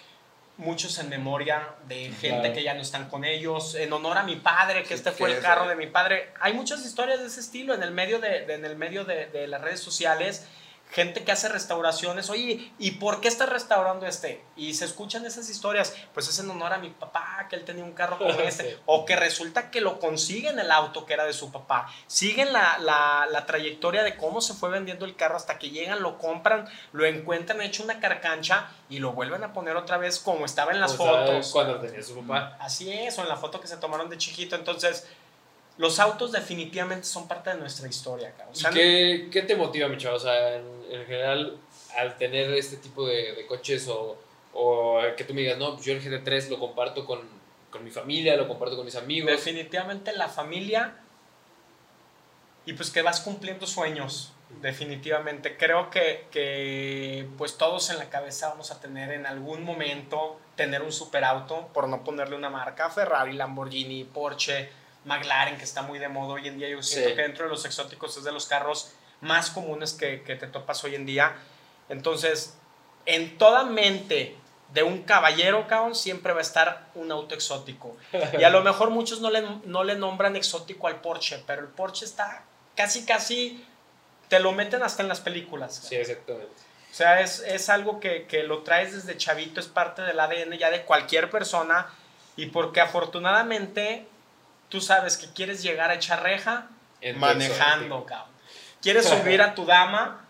muchos en memoria de gente Claro. que ya no están con ellos, en honor a mi padre, que Sí, este fue el carro de mi padre. Hay muchas historias de ese estilo en el medio de, de- en el medio de, de las redes sociales. Gente que hace restauraciones, oye, ¿y por qué estás restaurando este? Y se escuchan esas historias, pues es en honor a mi papá, que él tenía un carro como este, o que resulta que lo consiguen el auto que era de su papá. Siguen la, la- la trayectoria de cómo se fue vendiendo el carro hasta que llegan, lo compran, lo encuentran hecho una carcancha y lo vuelven a poner otra vez como estaba en las O sea, fotos. Cuando tenía su papá. Así es, o en la foto que se tomaron de chiquito. Entonces, los autos definitivamente son parte de nuestra historia. O sea, ¿Y qué, qué te motiva, mi chavo? O sea, en, en general, al tener este tipo de, de coches o, o que tú me digas, no, pues yo el GT3 lo comparto con, con mi familia, lo comparto con mis amigos. definitivamente la familia y pues que vas cumpliendo sueños, definitivamente. Creo que, que pues todos en la cabeza vamos a tener en algún momento tener un superauto, por no ponerle una marca, Ferrari, Lamborghini, Porsche, McLaren, que está muy de moda hoy en día. Yo siento Sí. que dentro de los exóticos es de los carros más comunes que, que te topas hoy en día. Entonces, en toda mente de un caballero, cabrón, siempre va a estar un auto exótico. Y a lo mejor muchos no le, no le nombran exótico al Porsche, pero el Porsche está casi, casi, te lo meten hasta en las películas. Sí, exactamente. O sea, es, es algo que, que lo traes desde chavito, es parte del ADN ya de cualquier persona. Y porque afortunadamente tú sabes que quieres llegar a echar reja En manejando, cabrón. Quieres subir a tu dama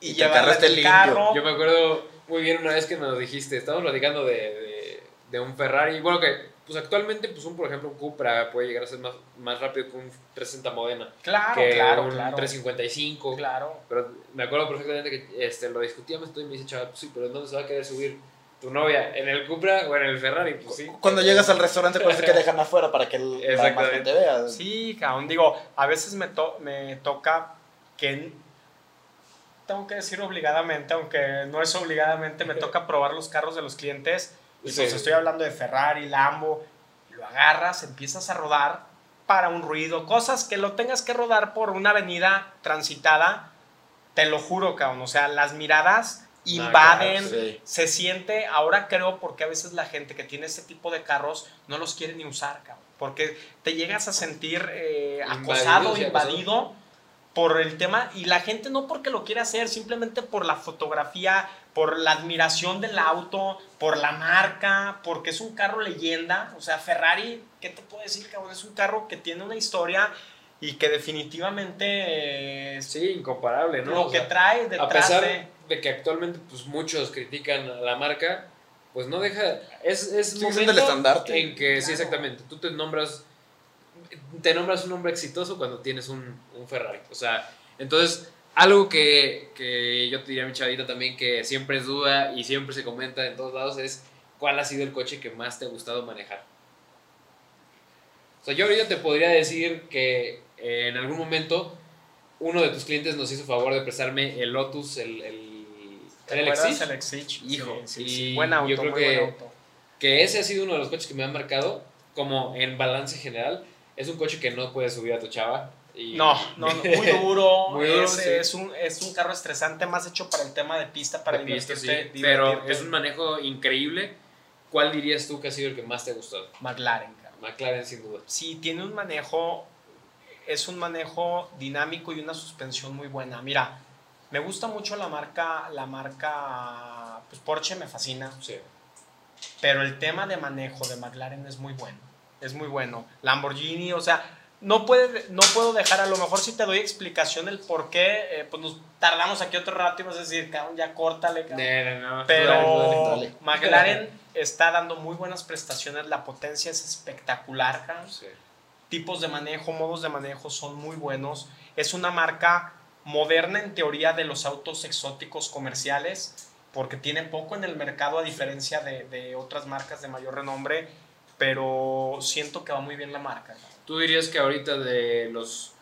y, Y llevarla en el carro. Yo me acuerdo muy bien una vez que nos dijiste, estábamos platicando de, de, de un Ferrari, bueno, que pues actualmente pues un, por ejemplo, un Cupra puede llegar a ser más, más rápido que un 360 Modena, Claro, que claro, un claro. 355. Claro. Pero me acuerdo perfectamente que este, lo discutíamos y me dice, chaval, pues sí, pero ¿en dónde se va a querer subir tu novia? ¿En el Cupra o en el Ferrari? Pues sí. Cuando llegas al restaurante parece que dejan afuera para que el- la más Exactamente. gente vea. Sí, cabrón. Digo, a veces me, to- me toca que tengo que decir obligadamente, aunque no es obligadamente, me toca probar los carros de los clientes. Y Sí. pues estoy hablando de Ferrari, Lambo. Lo agarras, empiezas a rodar para un ruido, cosas que lo tengas que rodar por una avenida transitada. Te lo juro, cabrón. O sea, las miradas invaden, Sí. se siente, ahora creo porque a veces la gente que tiene ese tipo de carros no los quiere ni usar, cabrón, porque te llegas a sentir eh, Invadido, acosado, sí, invadido por el tema y la gente no porque lo quiere hacer, simplemente por la fotografía, por la admiración del auto, por la marca, porque es un carro leyenda, o sea, Ferrari, ¿qué te puedo decir, cabrón? Es un carro que tiene una historia y que definitivamente eh, Sí, incomparable, ¿no? lo O que trae a detrás pesar de... de que actualmente pues muchos critican a la marca, pues no deja, es, es siendo momento el estandarte. en que, sí, exactamente, tú te nombras, te nombras un hombre exitoso cuando tienes un, un Ferrari, o sea, entonces, algo que, que yo te diría a mi chavita también, que siempre es duda y siempre se comenta en todos lados, es cuál ha sido el coche que más te ha gustado manejar. O sea, yo ahorita te podría decir que eh, en algún momento uno de tus clientes nos hizo favor de prestarme el Lotus, el, el, ¿Te el Exige, el Exige? Hijo, Sí, sí, sí. Buen auto, yo creo muy que- buen auto. que ese ha sido uno de los coches que me han marcado, como en balance general, es un coche que no puedes subir a tu chava. Y, No, no, no, muy duro. Muy duro, es, sí. es, un, es un carro estresante, más hecho para el tema de pista, para de pista, sí, pero es un manejo increíble. ¿Cuál dirías tú que ha sido el que más te ha gustado? McLaren, cabrón. McLaren, sin duda. Sí, tiene un manejo, es un manejo dinámico y una suspensión muy buena. Mira, me gusta mucho la marca, la marca, pues Porsche me fascina, Sí. pero el tema de manejo de McLaren es muy bueno, es muy bueno. Lamborghini, o sea, no, puede, no puedo dejar, a lo mejor si te doy explicación del por qué, eh, pues nos tardamos aquí otro rato y vas a decir, cabrón, ya córtale, cabrón. No, no, no. Pero dale, dale. McLaren está dando muy buenas prestaciones, la potencia es espectacular, cabrón. Sí. tipos de manejo, modos de manejo son muy buenos. Es una marca moderna en teoría de los autos exóticos comerciales, porque tiene poco en el mercado a diferencia de, de otras marcas de mayor renombre, pero siento que va muy bien la marca. ¿Tú dirías que ahorita de los,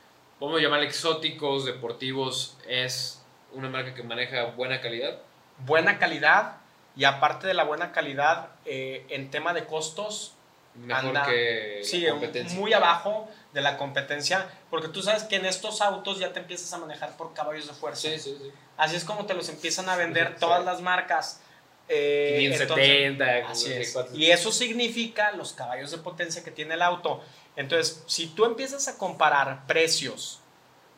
vamos a llamar exóticos, deportivos, es una marca que maneja buena calidad? Buena calidad y aparte de la buena calidad, eh, en tema de costos, Mejor Anda. que sí, muy abajo de la competencia, porque tú sabes que en estos autos ya te empiezas a manejar por caballos de fuerza. Sí, sí, sí. Así es como te los empiezan a vender todas las marcas. Eh, 570, entonces- así es. Y eso significa los caballos de potencia que tiene el auto. Entonces, si tú empiezas a comparar precios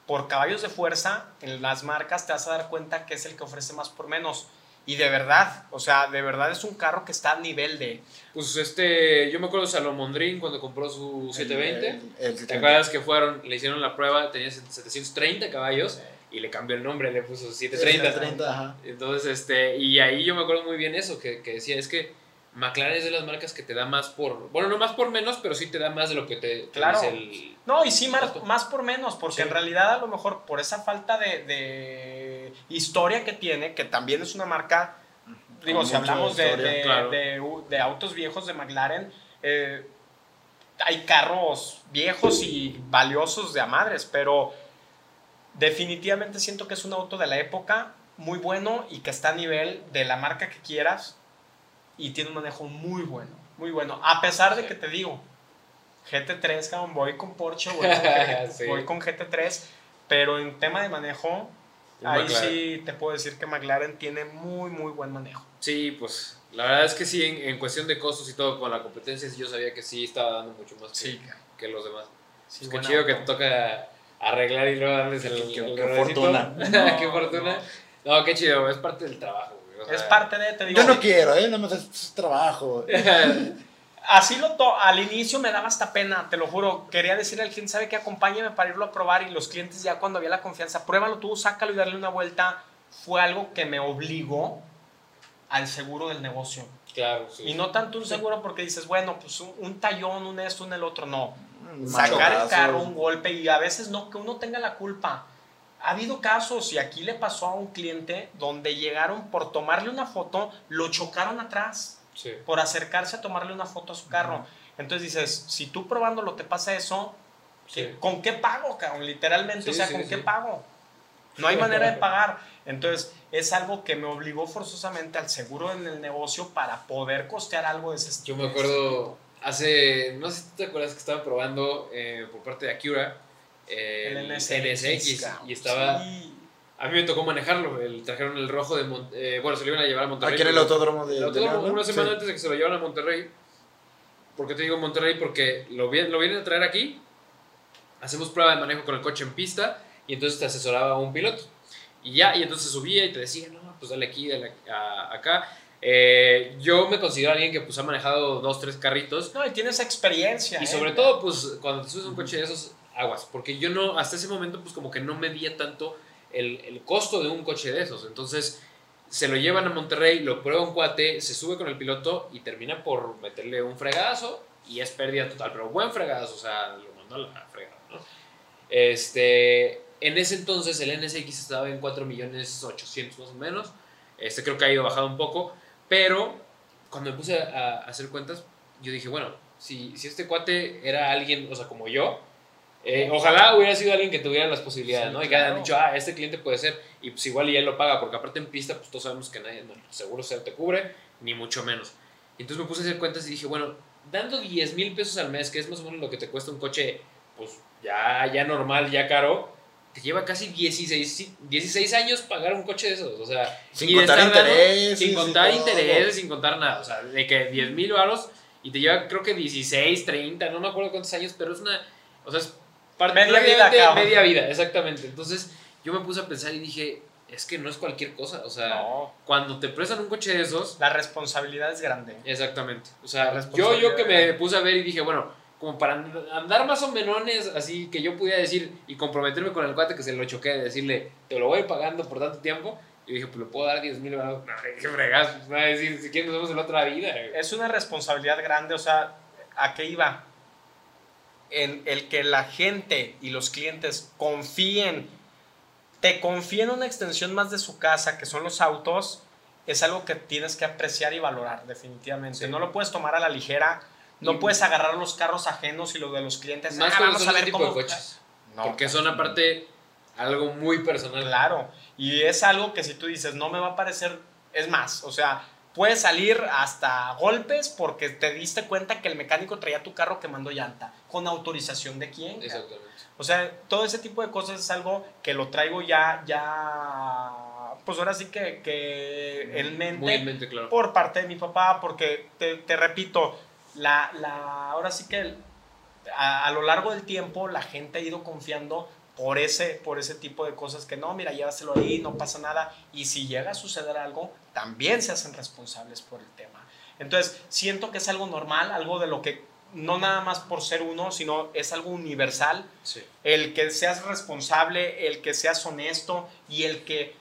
por caballos de fuerza en las marcas, te vas a dar cuenta que es el que ofrece más por menos. Y de verdad, o sea, de verdad es un carro que está a nivel de... Pues este, yo me acuerdo de Salomondrín cuando compró su 720. El- el- el ¿Te 720. acuerdas que fueron, le hicieron la prueba, tenía 730 caballos y le cambió el nombre, le puso 730. 730, ajá. Entonces, este, y ahí yo me acuerdo muy bien eso, que, que decía, es que McLaren es de las marcas que te da más por. Bueno, no más por menos, pero sí te da más de lo que te, te Claro. dice el. No, y sí, más, más por menos, porque Sí. en realidad a lo mejor por esa falta de, de historia que tiene, que también es una marca, digo, Con si hablamos de, historia, de- claro. de u- de autos viejos de McLaren, eh, hay carros viejos y valiosos de a madres, pero definitivamente siento que es un auto de la época muy bueno y que está a nivel de la marca que quieras y tiene un manejo muy bueno, muy bueno. A pesar de Sí. que te digo, GT3, cabrón, voy con Porsche, voy con, G- Sí. voy con GT3, pero en tema de manejo, Un ahí McLaren. sí te puedo decir que McLaren tiene muy, muy buen manejo. Sí, pues la verdad es que sí, en, en cuestión de costos y todo con la competencia, sí, yo sabía que sí estaba dando mucho más que, Sí. que los demás. Sí, Es que buen chido que te toca arreglar y luego darles el, Qué- el qué rodecito. fortuna. qué fortuna. No. qué chido, es parte del trabajo. Güey, o sea, Es parte de, te digo, Yo no quiero, ¿eh? Nada más es, es trabajo. Así lo to al inicio me daba hasta pena, te lo juro. Quería decirle al cliente, ¿sabe qué? Acompáñame para irlo a probar. Y los clientes ya cuando había la confianza, pruébalo tú, sácalo y darle una vuelta. Fue algo que me obligó al seguro del negocio. Claro, sí. Y no tanto un seguro porque dices, bueno, pues un, un tallón, un esto, un el otro. No. Sacar el carro, un golpe y a veces no que uno tenga la culpa. Ha habido casos y aquí le pasó a un cliente donde llegaron por tomarle una foto, lo chocaron atrás Sí. por acercarse a tomarle una foto a su carro. Entonces dices, si tú probándolo te pasa eso, Sí. ¿con qué pago, cabrón? Literalmente, Sí, o sea, ¿con qué pago? No hay manera de pagar. Entonces, es algo que me obligó forzosamente al seguro en el negocio para poder costear algo de ese Yo me acuerdo hace, no sé si te acuerdas que estaba probando eh, por parte de Acura el el NSX, NSX cabrón. y estaba, Sí. a mí me tocó manejarlo, el, trajeron el rojo de, Mon- eh, bueno, se lo iban a llevar a Monterrey. Aquí en el autódromo de, El autódromo, una semana Sí. antes de que se lo llevan a Monterrey. ¿Por qué te digo Monterrey? Porque lo, lo vienen a traer aquí. Hacemos prueba de manejo con el coche en pista. Y entonces te asesoraba un piloto. Y ya, y entonces subía y te decía, no, pues dale aquí, dale a- acá. Eh, yo me considero alguien que pues ha manejado dos, tres carritos. No, y tienes experiencia. Y ¿eh? sobre todo, pues cuando te subes un coche de esos, aguas. Porque yo no, hasta ese momento, pues como que no medía tanto el, el costo de un coche de esos. Entonces, se lo llevan a Monterrey, lo prueba un cuate, se sube con el piloto y termina por meterle un fregadazo y es pérdida total. Pero buen fregadazo, o sea, lo mandó a la fregada. Este, en ese entonces el NSX estaba en 4 millones 800 más o menos. Este, creo que ha ido bajado un poco. Pero cuando me puse a, a hacer cuentas, yo dije, bueno, si, si este cuate era alguien, o sea, como yo, eh, ojalá hubiera sido alguien que tuviera las posibilidades, Sí, ¿no? Y que hayan claro. dicho, ah, este cliente puede ser, y pues igual y él lo paga, porque aparte en pista, pues todos sabemos que nadie, no, seguro se te cubre, ni mucho menos. Entonces me puse a hacer cuentas y dije, bueno, dando 10 mil pesos al mes, que es más o menos lo que te cuesta un coche, pues ya, ya normal, ya caro, te lleva casi 16, 16 años pagar un coche de esos, o sea, Sin contar intereses sin contar intereses, sin contar nada, o sea, de que 10 mil varos y te lleva creo que 16, 30, no me acuerdo cuántos años, pero es una, o sea, es Media vida, media vida, exactamente. Entonces yo me puse a pensar y dije, es que no es cualquier cosa, o sea, No, cuando te prestan un coche de esos, la responsabilidad es grande. exactamente, o La sea, yo, yo que me puse a ver y dije, bueno, como para and- andar más o menos así que yo pudiera decir y comprometerme con el cuate que se lo choqué, de decirle, te lo voy pagando por tanto tiempo. Y dije, pues le puedo dar 10 mil. No, qué a decir, si quieres nos vemos en otra vida. güey". Es una responsabilidad grande, o sea, ¿a qué iba? En el que la gente y los clientes confíen, te confíen una extensión más de su casa, que son los autos, es algo que tienes que apreciar y valorar, definitivamente. Sí. No lo puedes tomar a la ligera, no Y- puedes agarrar los carros ajenos y los de los clientes. Más "Ah, vamos a ver tipo cómo. de coches. No, porque son aparte algo muy personal. Claro, y es algo que si tú dices, no me va a parecer, es más, o sea, puede salir hasta golpes porque te diste cuenta que el mecánico traía tu carro quemando llanta, con autorización de quién. Exactamente. O sea, todo ese tipo de cosas es algo que lo traigo ya, ya, pues ahora sí que, que en mente Muy en mente, claro. por parte de mi papá, porque te, te repito, la, la, ahora sí que a lo largo del tiempo la gente ha ido confiando por ese, por ese tipo de cosas que no, mira, llévaselo ahí, no pasa nada. Y si llega a suceder algo, también se hacen responsables por el tema. Entonces, siento que es algo normal, algo de lo que no nada más por ser uno, sino es algo universal Sí. el que seas responsable, el que seas honesto y el que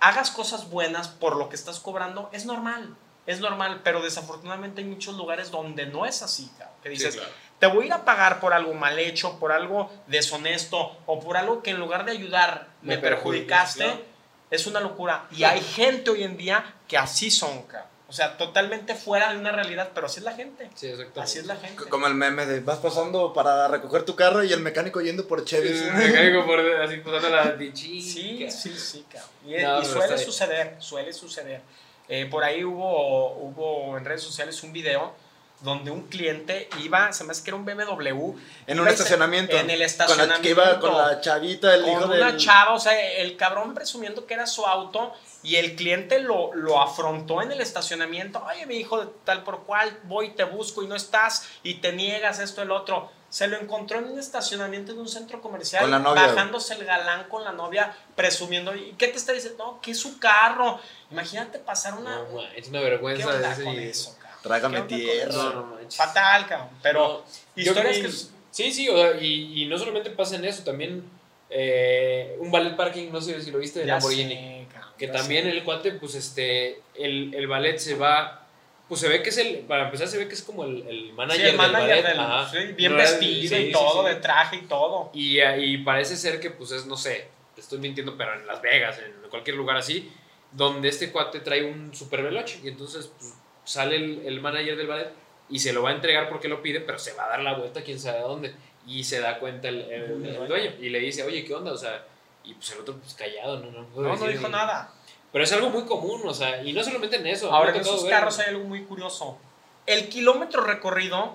hagas cosas buenas por lo que estás cobrando es normal. es normal, pero desafortunadamente hay muchos lugares donde no es así, cabrón. Que dices, Sí, claro. te voy a ir a pagar por algo mal hecho, por algo deshonesto o por algo que en lugar de ayudar me, Me perjudicaste, perjudicas, es una locura. Y hay gente hoy en día que así son, cabrón. O sea, totalmente fuera de una realidad, pero así es la gente. Sí, exactamente. Así es la gente. C- Como el meme de vas pasando para recoger tu carro y el mecánico yendo por Chevy. Me caigo por así pasando la de Sí, sí, sí, cabrón. Y, No, y suele suceder, suele suceder. Eh, por ahí hubo, hubo en redes sociales un video donde un cliente iba, se me hace que era un BMW. En un estacionamiento. En el Con la, estacionamiento. que iba con la chavita, el hijo con del... una chava, o sea, el cabrón presumiendo que era su auto y el cliente lo, lo afrontó en el estacionamiento. Oye, mi hijo, tal por cual, voy, te busco y no estás y te niegas esto, el otro. Se lo encontró en un estacionamiento de un centro comercial, Con la novia, bajándose el galán con la novia, presumiendo. ¿Y qué te está diciendo? No, que es su carro. Imagínate pasar una. No, es una ¿Qué vergüenza onda ese. con eso, cabrón? Trágame ¿Qué onda con tierra. No. Fatal, cabrón. Pero No, yo historias creo que. Sí, sí, o sea, y, y no solamente pasa en eso, también eh, un ballet parking, no sé si lo viste, de Ya Lamborghini. sé, cabrón, Que también sé. el cuate, pues este, el, el ballet se va, pues se ve que es el, para empezar se ve que es como el, el manager, Sí, el manager del ballet. del- ajá. sí, bien No era- vestido sí, y todo, sí. de traje y todo. Y, y parece ser que, pues es, no sé, te estoy mintiendo, pero en Las Vegas, en cualquier lugar así, donde este cuate trae un super veloce. Y entonces pues, sale el, el manager del ballet y se lo va a entregar porque lo pide, pero se va a dar la vuelta quién sabe a dónde. Y se da cuenta el, el- el dueño y le dice, oye, ¿qué onda? O sea, y pues el otro, pues callado, no, no, No, no dijo nada. Pero es algo muy común, o sea, y no solamente en eso. Ahora, en esos ver- carros hay algo muy curioso. El kilómetro recorrido,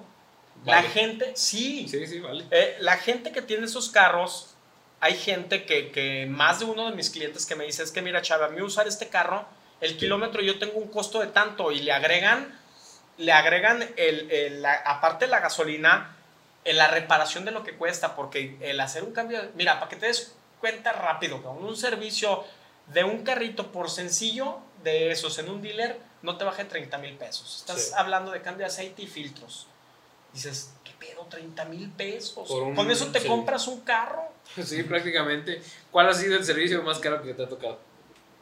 Vale. la gente, sí, Sí, sí, vale. eh, la gente que tiene esos carros, hay gente que, que más de uno de mis clientes que me dice, es que mira, Chava, a mí usar este carro, el kilómetro yo tengo un costo de tanto y le agregan, le agregan, el, el- la- aparte de la gasolina, en la reparación de lo que cuesta, porque el hacer un cambio, mira, para que te des cuenta rápido, cabrón, un servicio de un carrito por sencillo de esos en un dealer no te baje 30 mil pesos. Estás Sí. hablando de cambio de aceite y filtros. Dices, ¿qué pedo? 30 mil pesos. Un- Con eso te sí. compras un carro. Sí, prácticamente. ¿Cuál ha sido el servicio más caro que te ha tocado?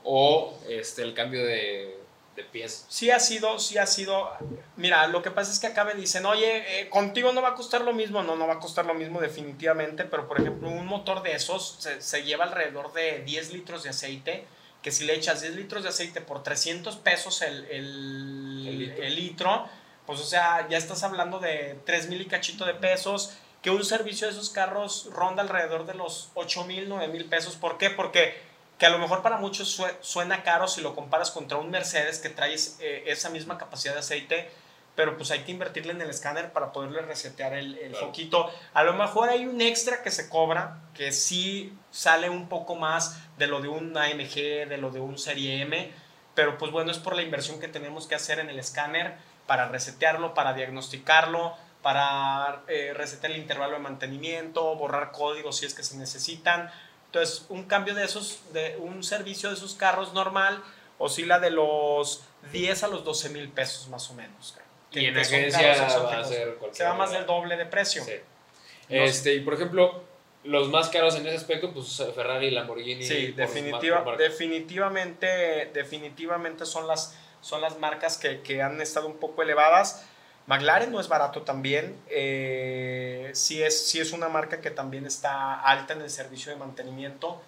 O este, el cambio de, de pies. Sí ha sido, sí ha sido. Mira, lo que pasa es que acá me dicen, oye, eh, contigo no va a costar lo mismo. No, no va a costar lo mismo definitivamente, pero por ejemplo, un motor de esos se, se lleva alrededor de 10 litros de aceite, que si le echas 10 litros de aceite por 300 pesos el, el, El litro. el litro, pues o sea, ya estás hablando de 3 mil y cachito de pesos, que un servicio de esos carros ronda alrededor de los 8 mil, 9 mil pesos. ¿Por qué? Porque que a lo mejor para muchos sue- suena caro si lo comparas contra un Mercedes que trae eh, esa misma capacidad de aceite, pero pues hay que invertirle en el escáner para poderle resetear el, el Claro. foquito. A lo mejor hay un extra que se cobra, que sí sale un poco más de lo de un AMG, de lo de un Serie M, pero pues bueno, es por la inversión que tenemos que hacer en el escáner para resetearlo, para diagnosticarlo, para eh, resetear el intervalo de mantenimiento, borrar códigos si es que se necesitan. Entonces, un cambio de esos, de un servicio de esos carros normal, oscila de los 10 a los 12 mil pesos más o menos. cara. Y en que agencia va a ser Se va más del doble de precio. Sí. Este, y por ejemplo, los más caros en ese aspecto, pues Ferrari y Lamborghini. Sí, definitiva, definitivamente, definitivamente son las, son las marcas que, que han estado un poco elevadas. McLaren no es barato también, eh, sí, es, sí es una marca que también está alta en el servicio de mantenimiento,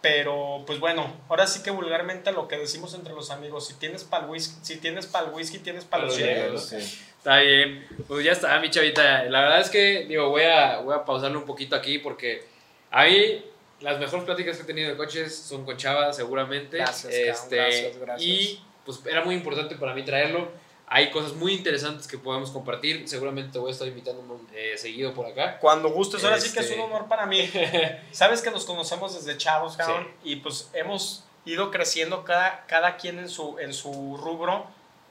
pero pues bueno, ahora sí que vulgarmente lo que decimos entre los amigos, si tienes para el whisky, si tienes para el whisky, tienes para los Para los hielos. hielos. Sí. Está bien, pues ya está, mi chavita. La verdad es que, digo, voy a, voy a pausarle un poquito aquí porque ahí las mejores pláticas que he tenido de coches son con Chava, seguramente. Gracias, este, gracias, gracias. Y pues era muy importante para mí traerlo. Hay cosas muy interesantes que podemos compartir. Seguramente te voy a estar invitando eh, seguido por acá. Cuando gustes, ahora sí que es Este- un honor para mí. Sabes que nos conocemos desde chavos, cabrón, y pues hemos ido creciendo cada, cada quien en su, en su rubro.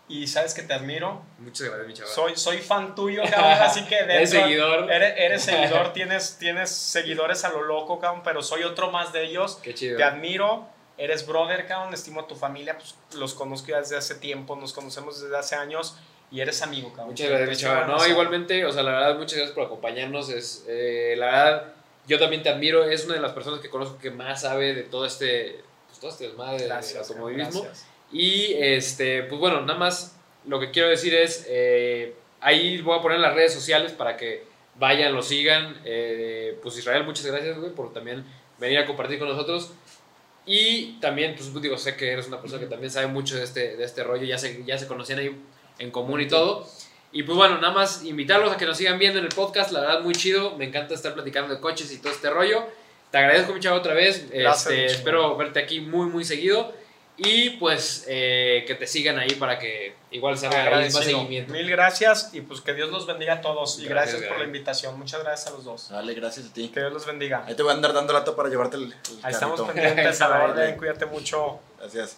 Y sabes que te admiro. Muchas gracias, mi Chava. Soy, soy fan tuyo, cabrón, así que Eres dentro- seguidor. Eres, eres seguidor, tienes, tienes seguidores a lo loco, cabrón, pero soy otro más de ellos. Qué chido. Te admiro, eres brother, cabrón, estimo a tu familia, pues los conozco ya desde hace tiempo, nos conocemos desde hace años y eres amigo, cabrón. Muchas gracias, mi Te chava. estimo No, igualmente, o sea, la verdad, muchas gracias por acompañarnos. Es, eh, la verdad, yo también te admiro. Es una de las personas que conozco que más sabe de todo este, pues, todo este desmadre del automovilismo. gracias. Y este, pues bueno, nada más lo que quiero decir es, eh, ahí voy a poner las redes sociales para que vayan, lo sigan. Eh, pues Israel, muchas gracias, güey, por también venir a compartir con nosotros. Y también, pues digo, sé que eres una persona que también sabe mucho de este, de este rollo, ya se, ya se conocían ahí en común y todo. Y pues bueno, nada más invitarlos a que nos sigan viendo en el podcast, la verdad muy chido, me encanta estar platicando de coches y todo este rollo. Te agradezco mucho otra vez, Gracias, este, espero verte aquí muy muy seguido y pues eh, que te sigan ahí para que igual salga ahí más seguimiento. Mil gracias y pues que Dios los bendiga a todos. Y Gracias, gracias, por la invitación. Muchas gracias a los dos. Dale, gracias a ti. Que Dios los bendiga. Ahí te voy a andar dando lato para llevarte el, el Ahí estamos pendientes a la orden. Cuídate mucho. Gracias.